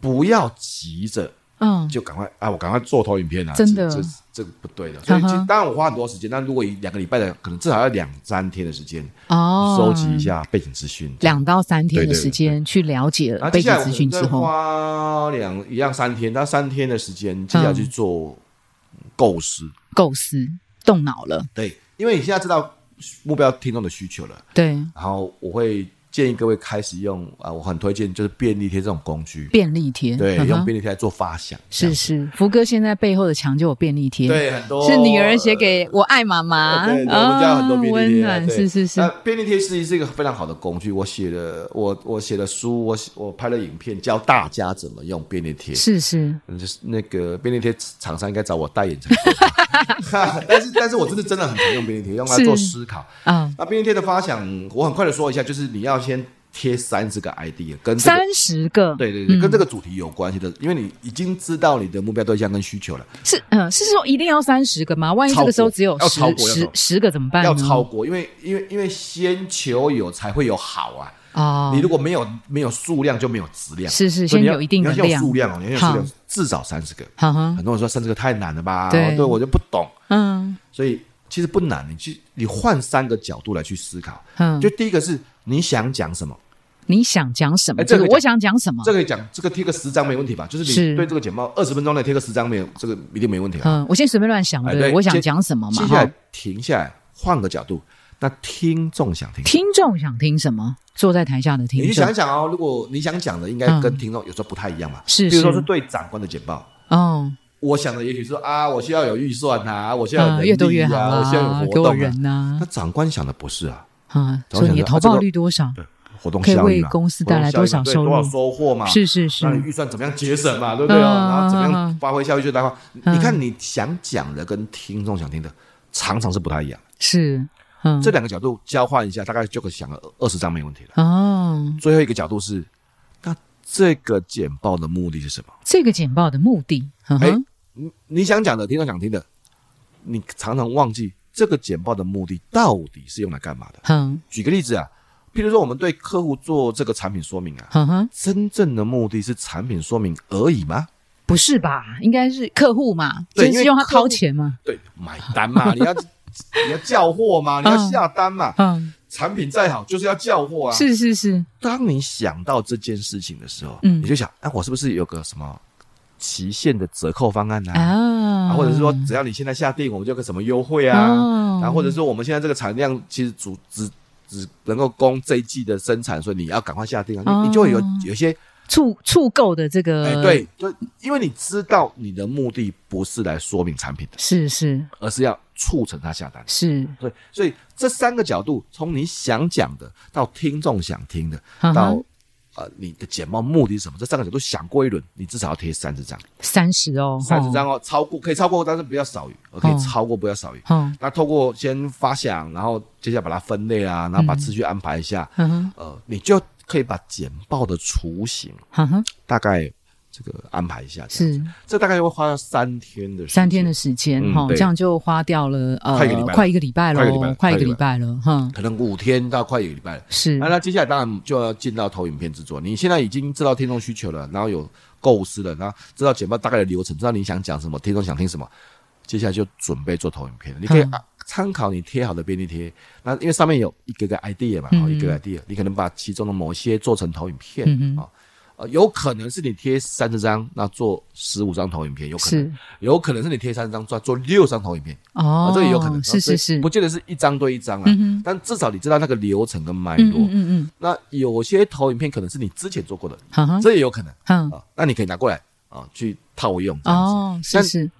不要急着。嗯，就赶快啊！我赶快做投影片啊！真的，这这个不对的。所以，当然我花很多时间。但如果以两个礼拜的，可能至少要两三天的时间哦，收集一下背景资讯。两到三天的时间去了解背景资讯之后，花两一样三天，那三天的时间接下来去做构思、构思、动脑了。对，因为你现在知道目标听众的需求了。对，然后我会。建议各位开始用啊，我很推荐就是便利贴这种工具。便利贴，对，用便利贴来做发想。是是，福哥现在背后的墙就有便利贴，对，很多是女儿写给我爱妈妈。对，我们家很多便利贴，是是是。那便利贴是是一个非常好的工具。我写了，我我写了书，我我拍了影片，教大家怎么用便利贴。是是，就是那个便利贴厂商应该找我代言才对。但是但是我真的真的很常用便利贴，用来做思考。啊，那便利贴的发想，我很快的说一下，就是你要。先贴三十个 ID，跟三十个，对对对，跟这个主题有关系的，因为你已经知道你的目标对象跟需求了。是，嗯，是说一定要三十个吗？万一这个时候只有十十十个怎么办？要超过，因为因为因为先求有才会有好啊。哦，你如果没有没有数量就没有质量。是是，先有一定的量。你要数量哦，你要数量至少三十个。很多人说三十个太难了吧？对，对我就不懂。嗯，所以。其实不难，你去你换三个角度来去思考。嗯，就第一个是你想讲什么？你想讲什么？这个我想讲什么？这个讲这个贴个十张没问题吧？就是你对这个简报二十分钟内贴个十张没有，这个一定没问题。嗯，我先随便乱想，对，我想讲什么嘛？接下来停下来，换个角度。那听众想听，听众想听什么？坐在台下的听众，你想一想哦，如果你想讲的，应该跟听众有时候不太一样嘛。是，比如说是对长官的简报。哦。我想的也许是啊，我需要有预算呐，我需要有能力啊，我需要有活动啊。那长官想的不是啊，啊，所以你的投报率多少？对，活动可以为公司带来多少收入？多少收获嘛？是是是。那你预算怎么样节省嘛？对不对啊？然后怎么样发挥效益最大化？你看你想讲的跟听众想听的常常是不太一样。是，这两个角度交换一下，大概就可以想个二十张没问题了。哦，最后一个角度是，那这个简报的目的是什么？这个简报的目的，哎。你你想讲的，听众想听的，你常常忘记这个简报的目的到底是用来干嘛的。嗯，举个例子啊，譬如说我们对客户做这个产品说明啊，嗯哼，真正的目的是产品说明而已吗？不是吧？应该是客户嘛，对，是用他掏钱嘛，对，买单嘛，你要你要叫货嘛，你要下单嘛，嗯，产品再好就是要叫货啊。是是是，当你想到这件事情的时候，嗯，你就想，哎，我是不是有个什么？期限的折扣方案呐，啊，或者是说只要你现在下定，我们就有个什么优惠啊，然后或者说我们现在这个产量其实只只只能够供这一季的生产，所以你要赶快下定啊，你你就会有有些促促购的这个，哎，对，就因为你知道你的目的不是来说明产品的，是是，而是要促成他下单，是，所以，所以这三个角度，从你想讲的到听众想听的到。呃，你的简报目的是什么？这三个角度想过一轮，你至少要贴三十张，三十哦，三十张哦，超过可以超过，但是不要少于，可以超过不要少于。嗯，那透过先发想，然后接下来把它分类啊，然后把次序安排一下，嗯，呃，你就可以把简报的雏形，大概。这个安排一下，是这大概会花三天的时间，三天的时间哈，这样就花掉了呃快一个礼拜了，快一个礼拜了哈，可能五天到快一个礼拜了。是，那那接下来当然就要进到投影片制作。你现在已经知道听众需求了，然后有构思了，然后知道简报大概的流程，知道你想讲什么，听众想听什么，接下来就准备做投影片。你可以参考你贴好的便利贴，那因为上面有一个个 idea 嘛，一个 idea，你可能把其中的某些做成投影片啊。有可能是你贴三十张，那做十五张投影片，有可能；有可能是你贴三十张，做做六张投影片。哦，这也有可能。是是是，不见得是一张对一张啊。嗯、但至少你知道那个流程跟脉络。嗯嗯，嗯那有些投影片可能是你之前做过的，嗯、这也有可能。嗯、啊，那你可以拿过来啊，去套用。哦，是是。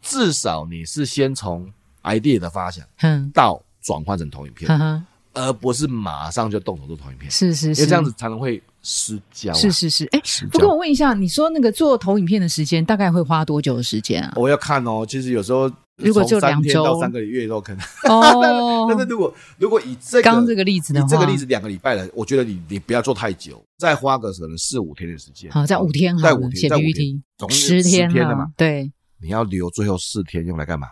至少你是先从 idea 的发想，嗯，到转换成投影片，嗯、哼而不是马上就动手做投影片。是是是，因为这样子才能会。失焦、啊、是是是，哎、欸，不过我问一下，你说那个做投影片的时间大概会花多久的时间啊？我要看哦，其实有时候如果就两周到三个月都可能哦。但是如果如果以这个刚这个例子的话，以这个例子两个礼拜了，我觉得你你不要做太久，再花个可能四五天的时间。好，在五天，在五天，在五天，十天了嘛？对，你要留最后四天用来干嘛？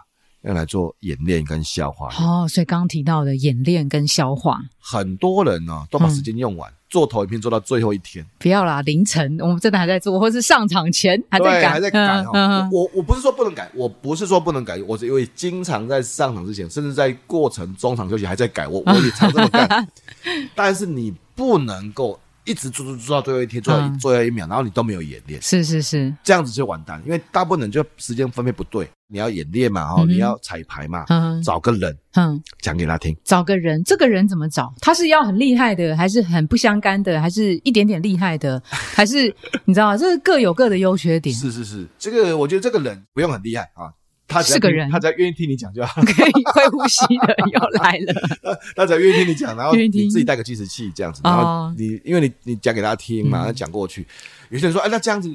用来做演练跟消化。哦，所以刚刚提到的演练跟消化，很多人呢、哦、都把时间用完。嗯做投影片做到最后一天，不要啦！凌晨我们真的还在做，或是上场前还在改，还在改哈。我我不是说不能改，我不是说不能改，我是因为经常在上场之前，甚至在过程中场休息还在改，我我也常这么干。但是你不能够。一直做做做到最后一天，做到最后一秒，然后你都没有演练，是是是，这样子就完蛋。因为大部分人就时间分配不对，你要演练嘛，哈，你要彩排嘛，嗯找个人，嗯，讲给他听。找个人，这个人怎么找？他是要很厉害的，还是很不相干的，还是一点点厉害的，还是你知道吗？这是各有各的优缺点。是是是，这个我觉得这个人不用很厉害啊。他是个人，他只要愿意听你讲就好。可以会呼吸的又来了。他只要愿意听你讲，然后你自己带个计时器这样子，然后你因为你你讲给他听嘛，讲过去。有些人说，哎，那这样子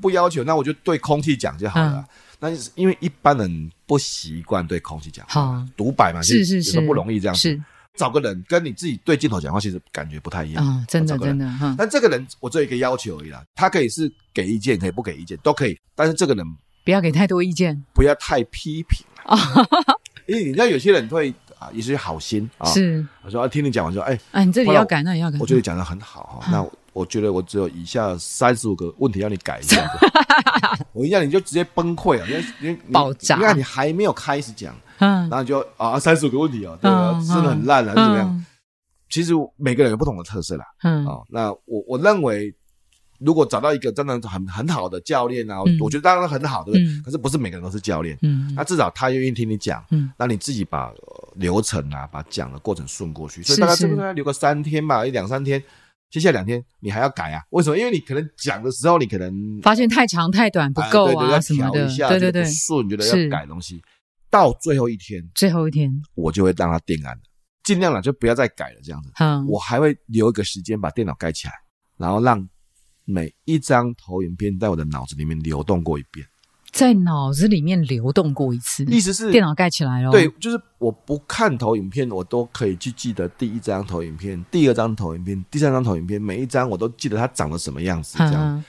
不要求，那我就对空气讲就好了。那因为一般人不习惯对空气讲，好独白嘛，是是是，不容易这样子。找个人跟你自己对镜头讲话，其实感觉不太一样啊，真的真的。但这个人我只有一个要求而已啦，他可以是给意见，可以不给意见，都可以。但是这个人。不要给太多意见，不要太批评啊！因为你知道有些人会啊，也是好心啊。是，我说啊听你讲完说，哎，哎，你这里要改，那也要改。我觉得讲的很好哈，那我觉得我只有以下三十五个问题要你改一下。我一下你就直接崩溃了，因为因为爆炸，因为你还没有开始讲，嗯，然后就啊三十五个问题哦，对吧？真的很烂了，是怎么样？其实每个人有不同的特色啦，嗯，啊，那我我认为。如果找到一个真的很很好的教练啊，我觉得当然很好，对不对？可是不是每个人都是教练，嗯，那至少他愿意听你讲，嗯，那你自己把流程啊，把讲的过程顺过去，所以大概这个大概留个三天吧，一两三天，接下来两天你还要改啊？为什么？因为你可能讲的时候，你可能发现太长太短不够啊，什么的，对对对，顺觉得要改东西，到最后一天，最后一天。我就会让他定案，尽量了就不要再改了，这样子，嗯，我还会留一个时间把电脑盖起来，然后让。每一张投影片在我的脑子里面流动过一遍，在脑子里面流动过一次，意思是电脑盖起来了。对，就是我不看投影片，我都可以去记得第一张投影片、第二张投影片、第三张投影片，每一张我都记得它长得什么样子。这样，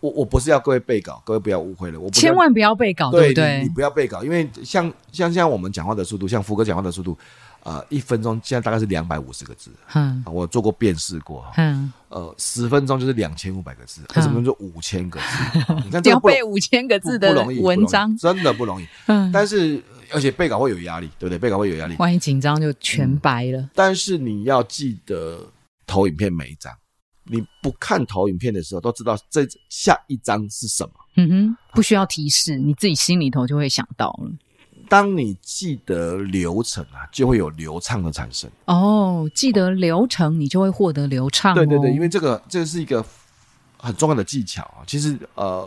我我不是要各位背稿，各位不要误会了，我千万不要背稿，对不对？你，你不要背稿，因为像像像我们讲话的速度，像福哥讲话的速度，呃，一分钟现在大概是两百五十个字，嗯，我做过辨识过，嗯，呃，十分钟就是两千五百个字，为什么就五千个字？你看这要背五千个字的文章，真的不容易，嗯，但是而且背稿会有压力，对不对？背稿会有压力，万一紧张就全白了。但是你要记得投影片每一张。你不看投影片的时候，都知道这下一张是什么。嗯哼，不需要提示，你自己心里头就会想到了。当你记得流程啊，就会有流畅的产生。哦，记得流程，你就会获得流畅哦。对对对，因为这个这个是一个很重要的技巧啊。其实呃，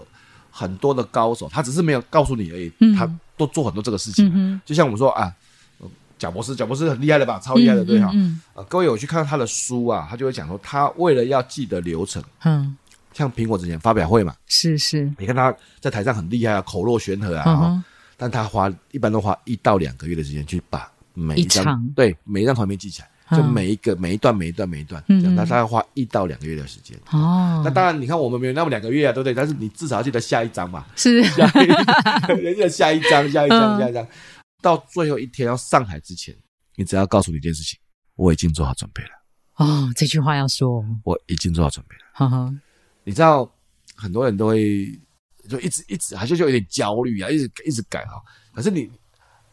很多的高手他只是没有告诉你而已，嗯，他都做很多这个事情。嗯，就像我们说啊。贾博士，贾博士很厉害的吧？超厉害的，对哈。各位有去看他的书啊，他就会讲说，他为了要记得流程，嗯，像苹果之前发表会嘛，是是，你看他在台上很厉害啊，口若悬河啊，但他花一般都花一到两个月的时间去把每一张对每一张投影片记起来，就每一个每一段每一段每一段，嗯，那他要花一到两个月的时间哦。那当然，你看我们没有那么两个月啊，对不对？但是你至少要记得下一张嘛，是，人家下一张，下一张，下一张。到最后一天要上海之前，你只要告诉你一件事情：我已经做好准备了。哦，这句话要说，我已经做好准备了。哈哈，你知道很多人都会就一直一直，好像就有点焦虑啊，一直一直改哈。可是你，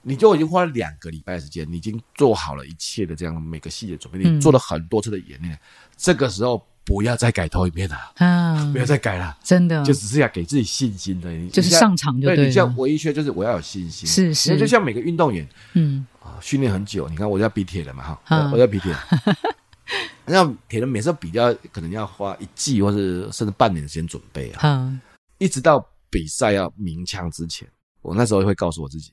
你就已经花了两个礼拜的时间，你已经做好了一切的这样每个细节准备，你做了很多次的演练，嗯、这个时候。不要再改头一遍了啊！不要再改了，真的，就只是要给自己信心的，就是上场就对。对，你像唯一缺就是我要有信心，是是，就像每个运动员，嗯啊，训练很久，你看我要比铁人嘛哈，我要比铁人，那铁人每次比较可能要花一季或是甚至半年的时间准备啊，一直到比赛要鸣枪之前，我那时候会告诉我自己，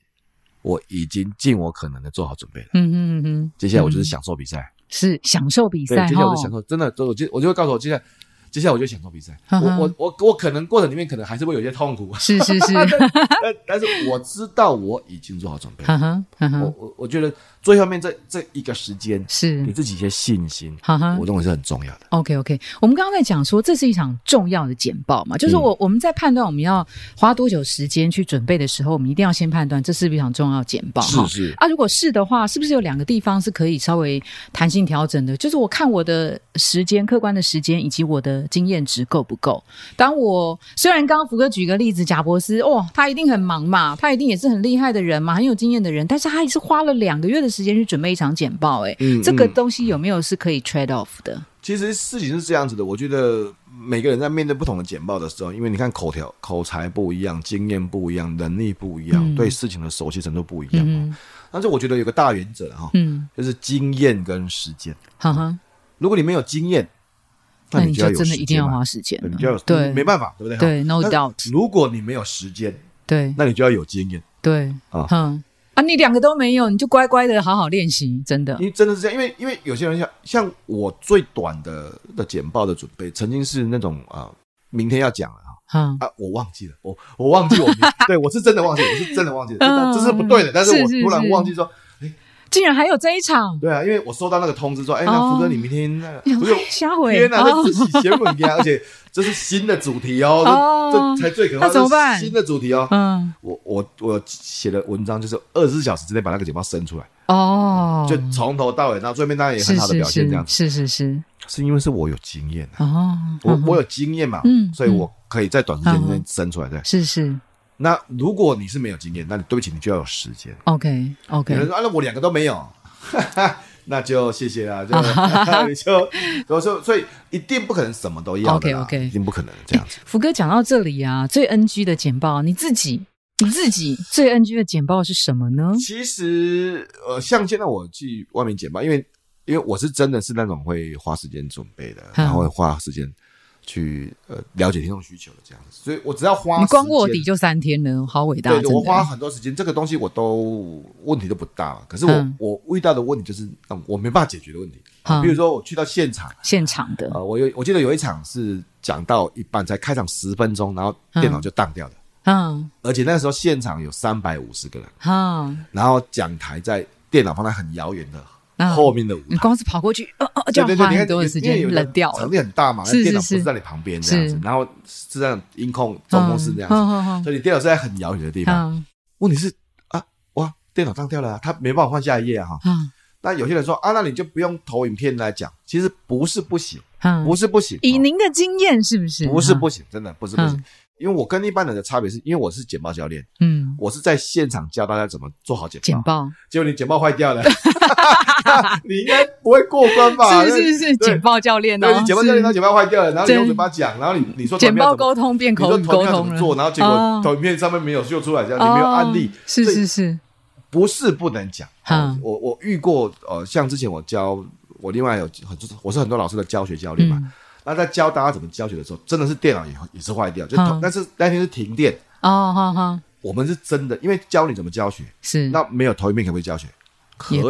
我已经尽我可能的做好准备了，嗯嗯嗯，接下来我就是享受比赛。是享受比赛，对，接下来我就享受，真的，我就我就会告诉我，接下来，接下来我就享受比赛。我我我我可能过程里面可能还是会有些痛苦，是是是，但但是我知道我已经做好准备了。我我我觉得。最后面这这一个时间，是给自己一些信心，哈哈，我认为是很重要的。OK OK，我们刚刚在讲说，这是一场重要的简报嘛，就是我我们在判断我们要花多久时间去准备的时候，我们一定要先判断这是不是一场重要简报。是是啊，如果是的话，是不是有两个地方是可以稍微弹性调整的？就是我看我的时间、客观的时间以及我的经验值够不够？当我虽然刚刚福哥举个例子，贾博士哦，他一定很忙嘛，他一定也是很厉害的人嘛，很有经验的人，但是他也是花了两个月的。时间去准备一场简报，哎，嗯，这个东西有没有是可以 trade off 的？其实事情是这样子的，我觉得每个人在面对不同的简报的时候，因为你看口条、口才不一样，经验不一样，能力不一样，嗯、对事情的熟悉程度不一样。嗯，但是我觉得有个大原则哈，嗯，就是经验跟时间。哈哈，如果你没有经验，那你就真的一定要花时间，你就要对，没办法，对不对？对，no doubt。如果你没有时间，对，那你就要有经验，对。啊，嗯。啊，你两个都没有，你就乖乖的好好练习，真的。你真的是这样，因为因为有些人像像我最短的的简报的准备，曾经是那种啊、呃，明天要讲了哈，嗯、啊，我忘记了，我我忘记我，对我是真的忘记，我是真的忘记了，嗯、这是不对的，但是我突然忘记说。竟然还有这一场？对啊，因为我收到那个通知说，哎，那福哥，你明天那个不用下回。天哪，这是节目天，而且这是新的主题哦，这才最可怕。那怎么办？新的主题哦，嗯，我我我写的文章就是二十四小时之内把那个简报生出来。哦，就从头到尾，然后最后面当然也很好的表现，这样。子是是是，是。因为是我有经验哦，我我有经验嘛，嗯，所以我可以在短时间内生出来，对，是是。那如果你是没有经验，那你对不起，你就要有时间。OK OK。有人说啊，那我两个都没有，哈哈，那就谢谢啦，就你 就，所以说，所以一定不可能什么都要 OK OK，一定不可能这样子。福哥讲到这里啊，最 NG 的简报，你自己你自己最 NG 的简报是什么呢？其实呃，像现在我去外面简报，因为因为我是真的是那种会花时间准备的，然后会花时间。去呃了解听众需求的这样子，所以我只要花，你光卧底就三天了，好伟大！对，我花很多时间，这个东西我都问题都不大，可是我、嗯、我遇到的问题就是，嗯，我没办法解决的问题。嗯、比如说我去到现场，现场的，呃，我有我记得有一场是讲到一半才开场十分钟，然后电脑就当掉了，嗯，而且那时候现场有三百五十个人，嗯，然后讲台在电脑放在很遥远的后面的舞台，你光是跑过去，呃呃，就要花很多的时间冷掉了。场地很大嘛，是是是，电脑不是在你旁边这样子，然后是这样音控总控室这样子，所以你电脑是在很遥远的地方。问题是啊，哇，电脑当掉了，他没办法换下一页啊。那有些人说啊，那你就不用投影片来讲，其实不是不行，不是不行。以您的经验是不是？不是不行，真的不是不行。因为我跟一般人的差别是，因为我是简报教练，嗯，我是在现场教大家怎么做好简报。简报，结果你简报坏掉了，你应该不会过关吧？是 是是，简报教练哦，对，你简报教练，他简报坏掉了，然后你用嘴巴讲，然后你你说简报沟通变口语沟通做，然后结果投影片上面没有秀出来，这样你没有案例，是是是，不是不能讲。我我遇过，呃，像之前我教我另外有很多，我是很多老师的教学教练嘛。那在教大家怎么教学的时候，真的是电脑也也是坏掉，就但是那天是停电。哦，哈哈，我们是真的，因为教你怎么教学是，那没有投影片可不可以教学？可以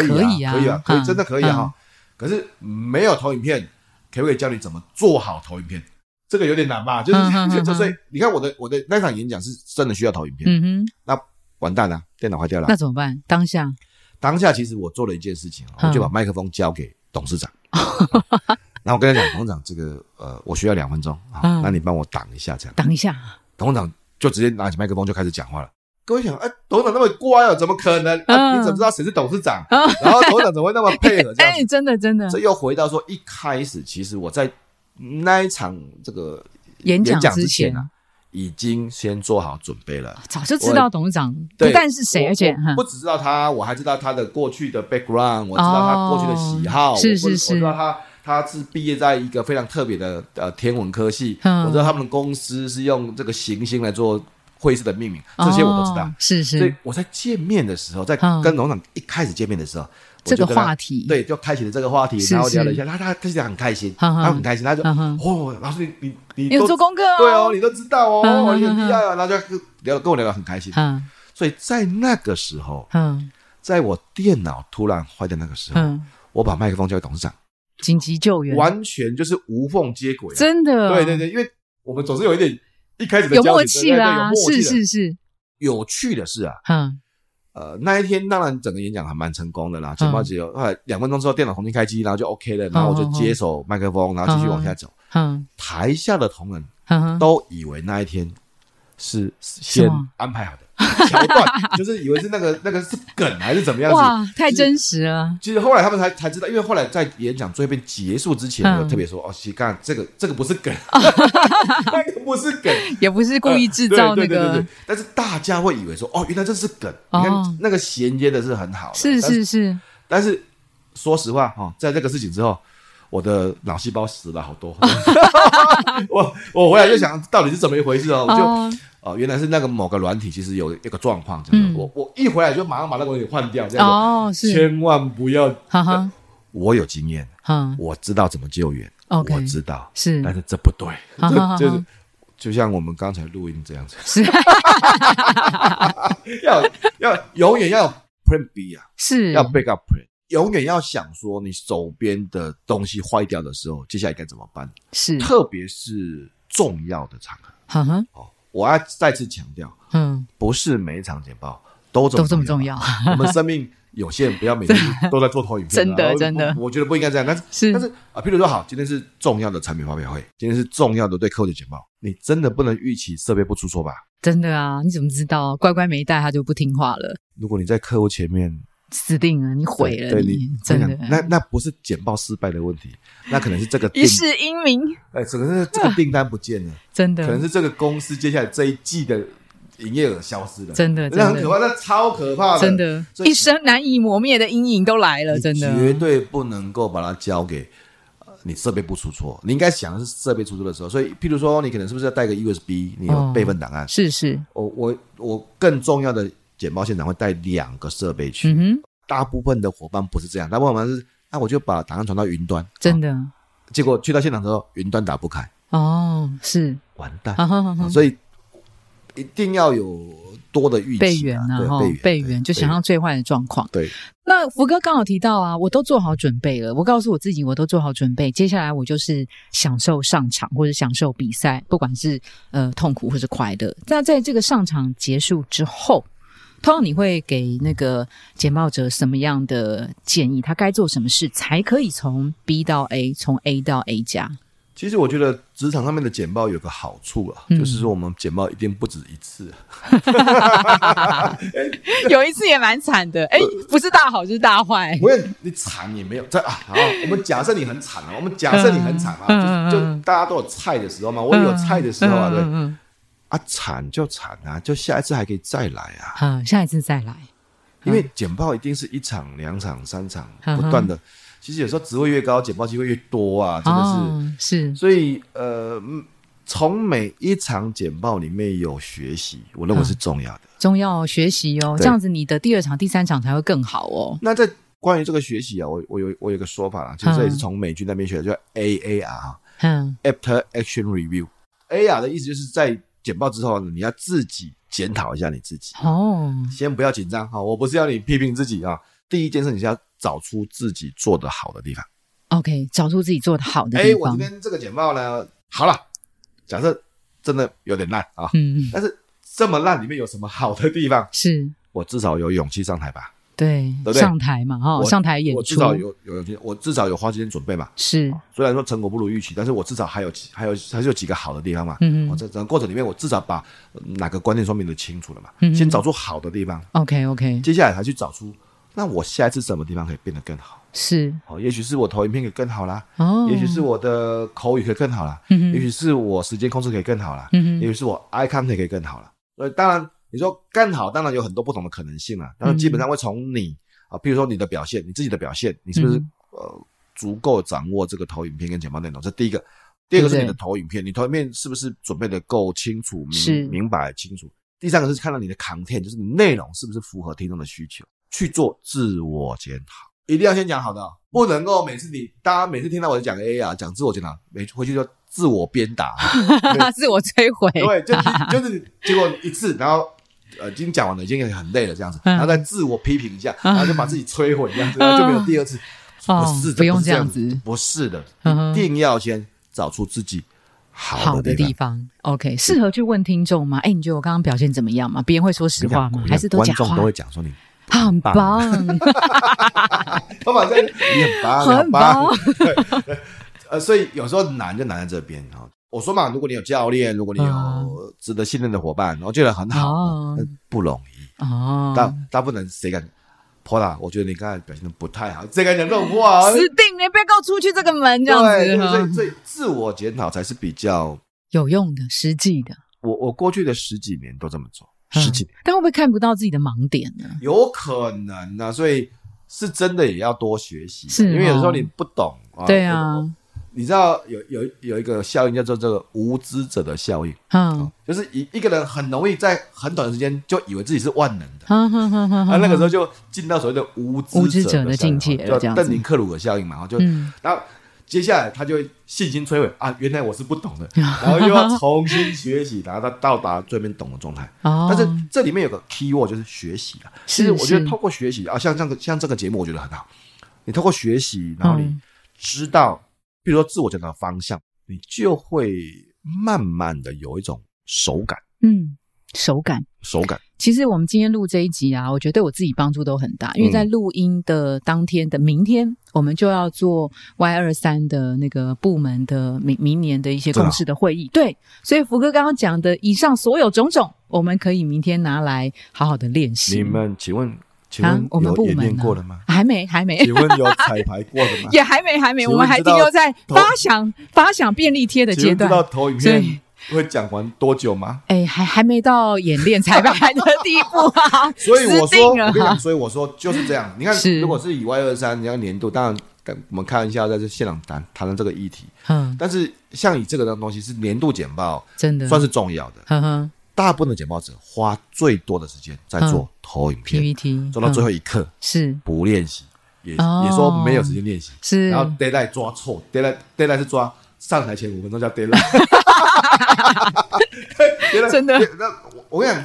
啊，可以啊，可以真的可以哈。可是没有投影片，可不可以教你怎么做好投影片？这个有点难吧？就是 就所以你看我的我的那场演讲是真的需要投影片，嗯哼，那完蛋了，电脑坏掉了，那怎么办？当下当下其实我做了一件事情，我就把麦克风交给董事长。然后我跟他讲，董事长，这个呃，我需要两分钟啊，那你帮我挡一下，这样挡一下。董事长就直接拿起麦克风就开始讲话了。各位想，哎，董事长那么乖哦，怎么可能？啊，你怎么知道谁是董事长？然后董事长怎么会那么配合？这样，哎，真的真的。这又回到说，一开始其实我在那一场这个演讲之前啊，已经先做好准备了。早就知道董事长不但是谁，而且不只知道他，我还知道他的过去的 background，我知道他过去的喜好，是是是，我知道他。他是毕业在一个非常特别的呃天文科系，嗯、我知道他们公司是用这个行星来做会议室的命名，这些我都知道。哦、是是，所以我在见面的时候，在跟董事长一开始见面的时候，这个话题。对，就开启了这个话题，然后聊了一下，他他他现在很开心，他很开心，他说哦，老师你你你有做功课哦，对哦，你都知道哦，你很厉害啊，然后就聊跟我聊得很开心。所以在那个时候，嗯。在我电脑突然坏的那个时候，我把麦克风交给董事长。紧急救援，完全就是无缝接轨，真的。对对对，因为我们总是有一点一开始的有默契啦，是是是。有趣的是啊，嗯，呃，那一天当然整个演讲还蛮成功的啦，情报只有后来两分钟之后电脑重新开机，然后就 OK 了，然后我就接手麦克风，然后继续往下走。嗯，台下的同仁都以为那一天是先安排好的。桥段 就是以为是那个那个是梗还是怎么样子？哇，太真实了！其实后来他们才才知道，因为后来在演讲最后结束之前，我特别说：“哦，其实刚这个这个不是梗，那个不是梗，也不是故意制造那个。”但是大家会以为说：“哦，原来这是梗。”你看那个衔接的是很好的，是是是。但是说实话哈，在这个事情之后，我的脑细胞死了好多。我我回来就想到底是怎么一回事哦，我就。哦，原来是那个某个软体，其实有一个状况，这样。我我一回来就马上把那个东西换掉，这样。哦，是。千万不要。哈哈。我有经验，我知道怎么救援。OK，我知道。是。但是这不对。就是就像我们刚才录音这样子。是。要要永远要有 Plan B 啊。是。要 Backup Plan，永远要想说你手边的东西坏掉的时候，接下来该怎么办？是。特别是重要的场合。哈哈。哦。我要再次强调，嗯，不是每一场简报都这么都这么重要。我们生命有限，不要每天 都在做投影片。真的，真的，我觉得不应该这样。但是，是但是啊，譬如说，好，今天是重要的产品发表会，今天是重要的对客户的简报，你真的不能预期设备不出错吧？真的啊，你怎么知道？乖乖没带，他就不听话了。如果你在客户前面。死定了，你毁了，对你真的，那那不是简报失败的问题，那可能是这个一世英名，哎，可能是这个订单不见了，真的，可能是这个公司接下来这一季的营业额消失了，真的，那很可怕，那超可怕的，真的，一生难以磨灭的阴影都来了，真的，绝对不能够把它交给你设备不出错，你应该想的是设备出错的时候，所以譬如说你可能是不是要带个 USB，你有备份档案，是是，我我我更重要的。简报现场会带两个设备去，大部分的伙伴不是这样，大部分伙伴是，那、啊、我就把档案传到云端，真的、啊，结果去到现场之后，云端打不开，哦，是。完蛋，所以一定要有多的预备员啊，备员就想象最坏的状况。对，那福哥刚好提到啊，我都做好准备了，我告诉我自己，我都做好准备，接下来我就是享受上场或者享受比赛，不管是呃痛苦或是快乐。那在这个上场结束之后。通常你会给那个简报者什么样的建议？他该做什么事才可以从 B 到 A，从 A 到 A 加？其实我觉得职场上面的简报有个好处啊，嗯、就是说我们简报一定不止一次。有一次也蛮惨的，哎、欸，不是大好就是大坏。不是你惨也没有在啊。好，我们假设你很惨啊，我们假设你很惨啊，嗯、就就大家都有菜的时候嘛，我也有菜的时候啊，对。啊，惨就惨啊，就下一次还可以再来啊。嗯，下一次再来。因为简报一定是一场、两场、三场不断的。其实有时候职位越高，简报机会越多啊，真的是、哦、是。所以呃，从每一场简报里面有学习，我认为是重要的。嗯、重要学习哦，对这样子你的第二场、第三场才会更好哦。那在关于这个学习啊，我我有我有个说法啦，其实这也是从美军那边学的，叫 AAR，嗯，After Action Review。AAR 的意思就是在简报之后，你要自己检讨一下你自己哦，先不要紧张哈，我不是要你批评自己啊。第一件事，你是要找出自己做的好的地方。OK，找出自己做的好的地方。哎，我今天这个简报呢，好了，假设真的有点烂啊，嗯，但是这么烂里面有什么好的地方？是我至少有勇气上台吧？对，对不对？上台嘛，哈，上台演出，我至少有有我至少有花时间准备嘛。是，虽然说成果不如预期，但是我至少还有 还有还是有几个好的地方嘛。嗯嗯，我在整个过程里面，我至少把哪个观念说明的清楚了嘛。嗯，先找出好的地方。OK OK，接下来才去找出。那我下一次什么地方可以变得更好？是哦，也许是我投影片可以更好啦，哦，也许是我的口语可以更好啦，嗯哼，也许是我时间控制可以更好啦，嗯哼，也许是我 eye contact 可以更好啦。所以当然你说干好，当然有很多不同的可能性啊。但是基本上会从你啊，比如说你的表现，你自己的表现，你是不是呃足够掌握这个投影片跟简报内容？这第一个，第二个是你的投影片，你投影片是不是准备的够清楚、明明白清楚？第三个是看到你的 content，就是你内容是不是符合听众的需求？去做自我检讨，一定要先讲好的，不能够每次你大家每次听到我讲 A 啊，讲自我检讨，每回去就自我鞭打，自我摧毁，对，就就是结果一次，然后呃，已经讲完了，已经很累了这样子，然后再自我批评一下，然后就把自己摧毁这样子，然后就没有第二次。不是，不用这样子，不是的，一定要先找出自己好的地方。OK，适合去问听众吗？哎，你觉得我刚刚表现怎么样吗？别人会说实话吗？还是都讲话？观众都会讲说你。很棒，头发这你很棒，很棒。对，呃，所以有时候难就难在这边哈。我说嘛，如果你有教练，如果你有值得信任的伙伴，然后觉得很好，不容易哦。但大部分人谁敢？Paula，我觉得你刚才表现的不太好，谁敢讲这种话？死定！你别给我出去这个门，这样子。所以，所以自我检讨才是比较 有用的、实际的。我我过去的十几年都这么做。十几年，但会不会看不到自己的盲点呢？有可能啊，所以是真的也要多学习，是因为有时候你不懂啊。对啊，你知道有有有一个效应叫做这个无知者的效应，嗯，就是一一个人很容易在很短的时间就以为自己是万能的，嗯哼哼哼，那个时候就进到所谓的无知者的境界，叫邓宁克鲁的效应嘛，然后就然后。接下来他就会信心摧毁啊！原来我是不懂的，然后又要重新学习，然后他到达最后懂的状态。哦，但是这里面有个 key word 就是学习啊。其实我觉得透过学习啊，像这个像这个节目，我觉得很好。你透过学习，然后你知道，比如说自我检讨的方向，你就会慢慢的有一种手感。嗯，手感，手感。其实我们今天录这一集啊，我觉得对我自己帮助都很大，因为在录音的当天的明天，我们就要做 Y 二三的那个部门的明明年的一些共识的会议。对，所以福哥刚刚讲的以上所有种种，我们可以明天拿来好好的练习。你们请问，请问我们部门过了吗？还没，还没。请问有彩排过了吗？也还没，还没。我们还停留在发想发想便利贴的阶段。知道投影片。会讲完多久吗？哎，还还没到演练彩排的地步啊！所以我说，我跟你讲，所以我说就是这样。你看，如果是以 Y 二三，你要年度，当然，我们看一下在这现场谈谈的这个议题。嗯，但是像以这个的东西是年度简报，真的算是重要的。嗯哼，大部分的简报者花最多的时间在做投影片、PPT，做到最后一刻是。不练习，也也说没有时间练习。是，然后 deadline 抓错，deadline deadline 是抓上台前五分钟叫 deadline。真的，那我我跟你讲，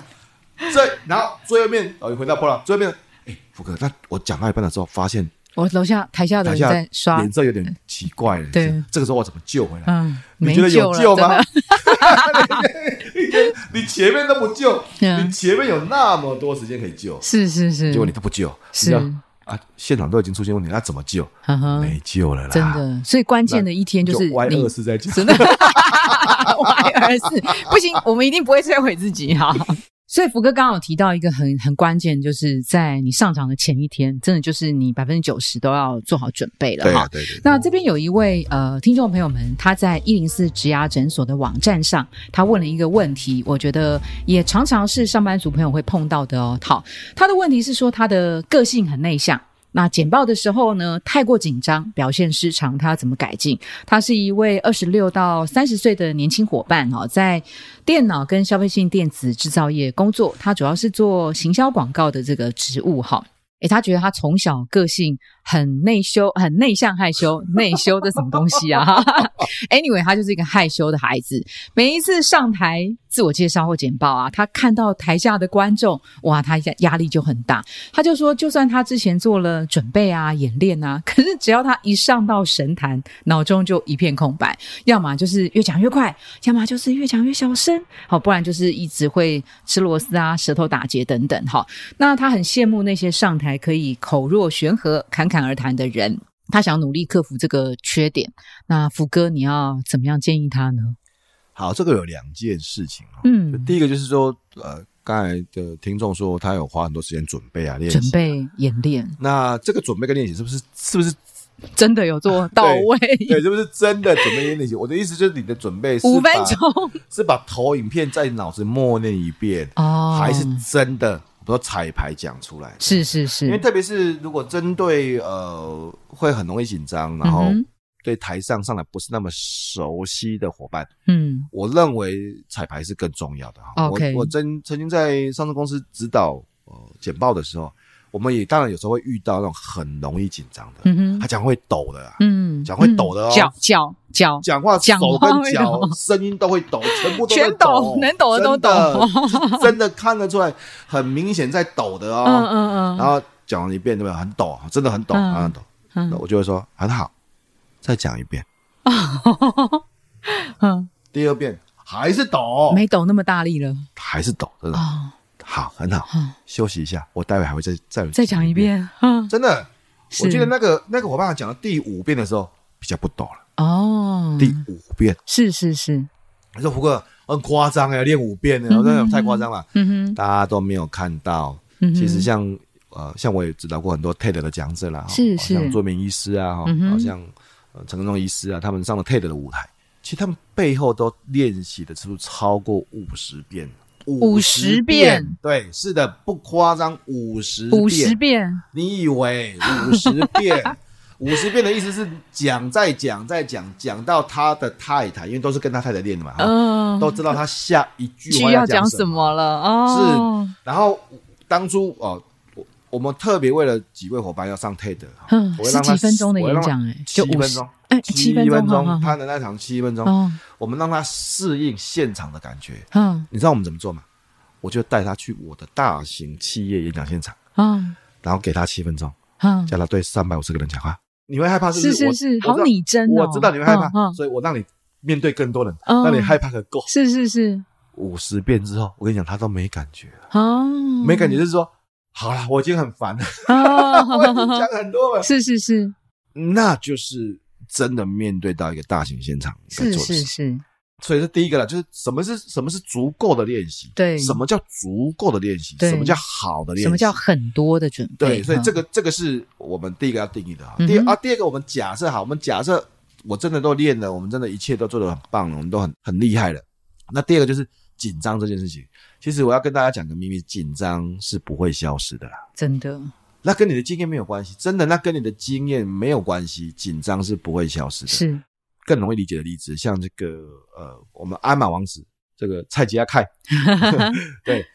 这然后最后面哦，回到破了，最后面，哎，福哥，那我讲到一半的时候，发现我楼下台下的人在刷，脸色有点奇怪了。对，这个时候我怎么救回来？嗯，没救了，有救吗？你前面都不救，嗯。你前面有那么多时间可以救，是是是，结果你都不救，是。啊，现场都已经出现问题，那怎么救？没救了啦，真的，所以关键的一天就是歪你二四在救，真的。Y 二四不行，我们一定不会摧毁自己哈。所以福哥刚刚有提到一个很很关键，就是在你上场的前一天，真的就是你百分之九十都要做好准备了哈。对啊，对对。那这边有一位呃听众朋友们，他在一零四植牙诊所的网站上，他问了一个问题，我觉得也常常是上班族朋友会碰到的哦。好，他的问题是说他的个性很内向。那简报的时候呢，太过紧张，表现失常，他要怎么改进？他是一位二十六到三十岁的年轻伙伴哦，在电脑跟消费性电子制造业工作，他主要是做行销广告的这个职务哈。诶，他觉得他从小个性很内羞，很内向害羞，内羞这什么东西啊？Anyway，他就是一个害羞的孩子。每一次上台自我介绍或简报啊，他看到台下的观众，哇，他压压力就很大。他就说，就算他之前做了准备啊、演练啊，可是只要他一上到神坛，脑中就一片空白，要么就是越讲越快，要么就是越讲越小声，好，不然就是一直会吃螺丝啊、舌头打结等等。好，那他很羡慕那些上台可以口若悬河、侃侃而谈的人，他想努力克服这个缺点。那福哥，你要怎么样建议他呢？好，这个有两件事情啊。嗯，第一个就是说，呃，刚才的听众说他有花很多时间准备啊，练习、啊、准备演练。那这个准备跟练习是不是是不是 真的有做到位？对，对，是不是真的准备练习？我的意思就是，你的准备是五分钟，是把投影片在脑子默念一遍哦，还是真的？比如说彩排讲出来，是是是，因为特别是如果针对呃会很容易紧张，然后对台上上来不是那么熟悉的伙伴，嗯，我认为彩排是更重要的哈。我我曾曾经在上市公司指导呃简报的时候，我们也当然有时候会遇到那种很容易紧张的，嗯哼，他讲会抖的啊，嗯，讲会抖的哦，脚脚脚，讲话手跟脚声音都会抖，全部都全抖，能抖的都抖，真的看得出来，很明显在抖的哦。嗯嗯嗯。然后讲了一遍，对不对？很抖，真的很抖，很抖。那我就会说很好，再讲一遍。嗯，第二遍还是抖，没抖那么大力了，还是抖，真的。好，很好，休息一下，我待会还会再再再讲一遍。真的，我记得那个那个伙伴讲到第五遍的时候，比较不抖了。哦，第五遍。是是是，你说胡哥很夸张哎，练五遍呢，真的太夸张了。嗯哼，大家都没有看到。其实像呃，像我也指导过很多 TED 的讲者啦，是是，像卓明医师啊，哈，好像陈根忠医师啊，他们上了 TED 的舞台，其实他们背后都练习的次数超过五十遍。五十遍，对，是的，不夸张，五十五十遍。你以为五十遍？五十遍的意思是讲再讲再讲，讲到他的太太，因为都是跟他太太练的嘛，嗯，都知道他下一句话要讲什么了哦。是，然后当初哦，我我们特别为了几位伙伴要上 TED，嗯，十几分钟的演讲，哎，七分钟，哎，七分钟，他的那场七分钟，我们让他适应现场的感觉。嗯，你知道我们怎么做吗？我就带他去我的大型企业演讲现场，嗯，然后给他七分钟，嗯，叫他对三百五十个人讲话。你会害怕是不是？是是是，好拟真哦。我知道你会害怕，所以我让你面对更多人，让你害怕个够。是是是，五十遍之后，我跟你讲，他都没感觉了。哦，没感觉就是说，好了，我已经很烦了。哦，我已经讲很多了。是是是，那就是真的面对到一个大型现场。是是是。所以这第一个了，就是什么是什么是足够的练习？对，什么叫足够的练习？什么叫好的练习？什么叫很多的准备？对，所以这个这个是我们第一个要定义的啊。第二啊，第二个我们假设好，我们假设我真的都练了，我们真的一切都做得很棒了，我们都很很厉害了。那第二个就是紧张这件事情。其实我要跟大家讲个秘密，紧张是不会消失的啦。真的？那跟你的经验没有关系，真的，那跟你的经验没有关系，紧张是不会消失的。是。更容易理解的例子，像这个呃，我们鞍马王子这个蔡吉亚凯，对，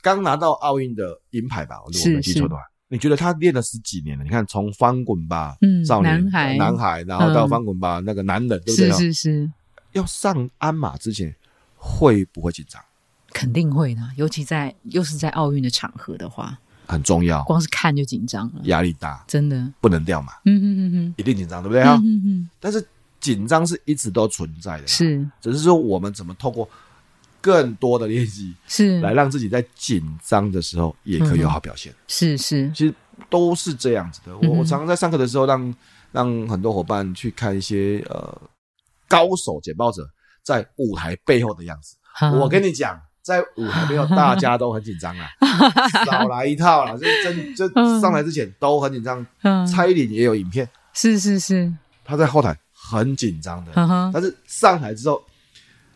刚拿到奥运的银牌吧，如果我没记错的话，你觉得他练了十几年了？你看，从翻滚吧，嗯，少年男孩，男孩，然后到翻滚吧，那个男人，对不对？是是是。要上鞍马之前，会不会紧张？肯定会的，尤其在又是在奥运的场合的话，很重要。光是看就紧张了，压力大，真的不能掉嘛。嗯嗯嗯嗯，一定紧张，对不对啊？嗯嗯嗯。但是。紧张是一直都存在的，是，只是说我们怎么透过更多的练习，是来让自己在紧张的时候也可以有好表现。是是，其实都是这样子的。我我常常在上课的时候让，让让很多伙伴去看一些呃高手简报者在舞台背后的样子。我跟你讲。在舞台背后，大家都很紧张啊，少来一套了。这真这上台之前都很紧张。嗯，蔡依林也有影片，是是是，他在后台很紧张的，但是上台之后，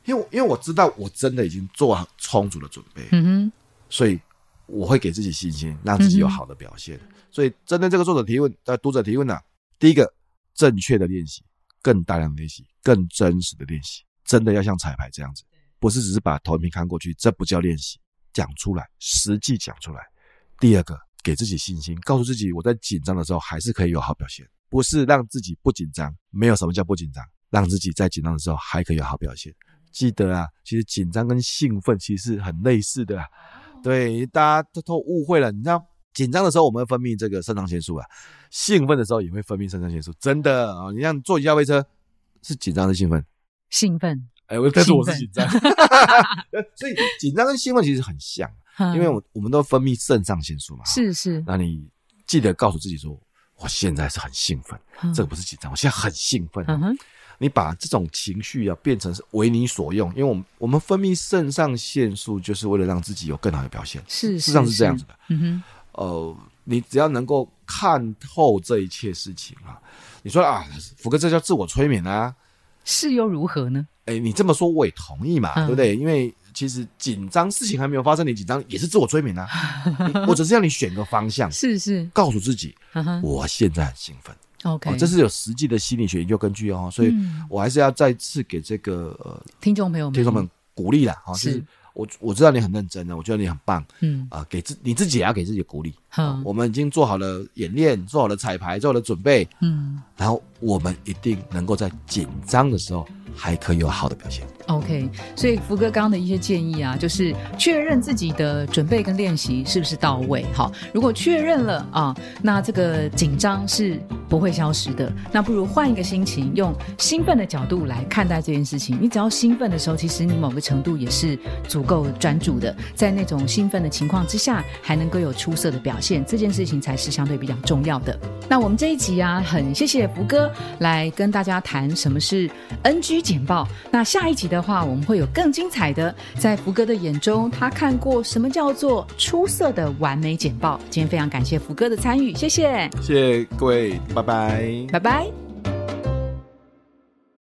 因为因为我知道我真的已经做好充足的准备，嗯哼，所以我会给自己信心，让自己有好的表现。所以针对这个作者提问呃读者提问呢，第一个正确的练习，更大量的练习，更真实的练习，真的要像彩排这样子。不是只是把投影片看过去，这不叫练习，讲出来，实际讲出来。第二个，给自己信心，告诉自己我在紧张的时候还是可以有好表现，不是让自己不紧张，没有什么叫不紧张，让自己在紧张的时候还可以有好表现。记得啊，其实紧张跟兴奋其实是很类似的啊，对，大家都都误会了。你知道，紧张的时候我们会分泌这个肾上腺素啊，兴奋的时候也会分泌肾上腺素，真的啊。你像坐一下飞车，是紧张还是兴奋？兴奋。哎，但是我是紧张，所以紧张跟兴奋其实很像，因为我我们都分泌肾上腺素嘛。是是，那你记得告诉自己说，我现在是很兴奋，这个不是紧张，我现在很兴奋。你把这种情绪啊变成是为你所用，因为我们我们分泌肾上腺素就是为了让自己有更好的表现，是事实上是这样子的。嗯哼，呃，你只要能够看透这一切事情啊，你说啊，福哥，这叫自我催眠啊。是又如何呢？哎，你这么说我也同意嘛，对不对？因为其实紧张事情还没有发生，你紧张也是自我催眠啊。我只是让你选个方向，是是，告诉自己，我现在很兴奋。OK，这是有实际的心理学研究根据哦，所以我还是要再次给这个呃听众朋友们听众们鼓励啦。是。我我知道你很认真的，我觉得你很棒，嗯啊，给自你自己也要给自己鼓励。好，我们已经做好了演练，做好了彩排，做好了准备，嗯，然后我们一定能够在紧张的时候还可以有好的表现。OK，所以福哥刚刚的一些建议啊，就是确认自己的准备跟练习是不是到位。好，如果确认了啊，那这个紧张是不会消失的。那不如换一个心情，用兴奋的角度来看待这件事情。你只要兴奋的时候，其实你某个程度也是足够专注的，在那种兴奋的情况之下，还能够有出色的表现，这件事情才是相对比较重要的。那我们这一集啊，很谢谢福哥来跟大家谈什么是 NG 简报。那下一集的话，我们会有更精彩的。在福哥的眼中，他看过什么叫做出色的完美简报？今天非常感谢福哥的参与，谢谢，谢谢各位，拜拜，拜拜。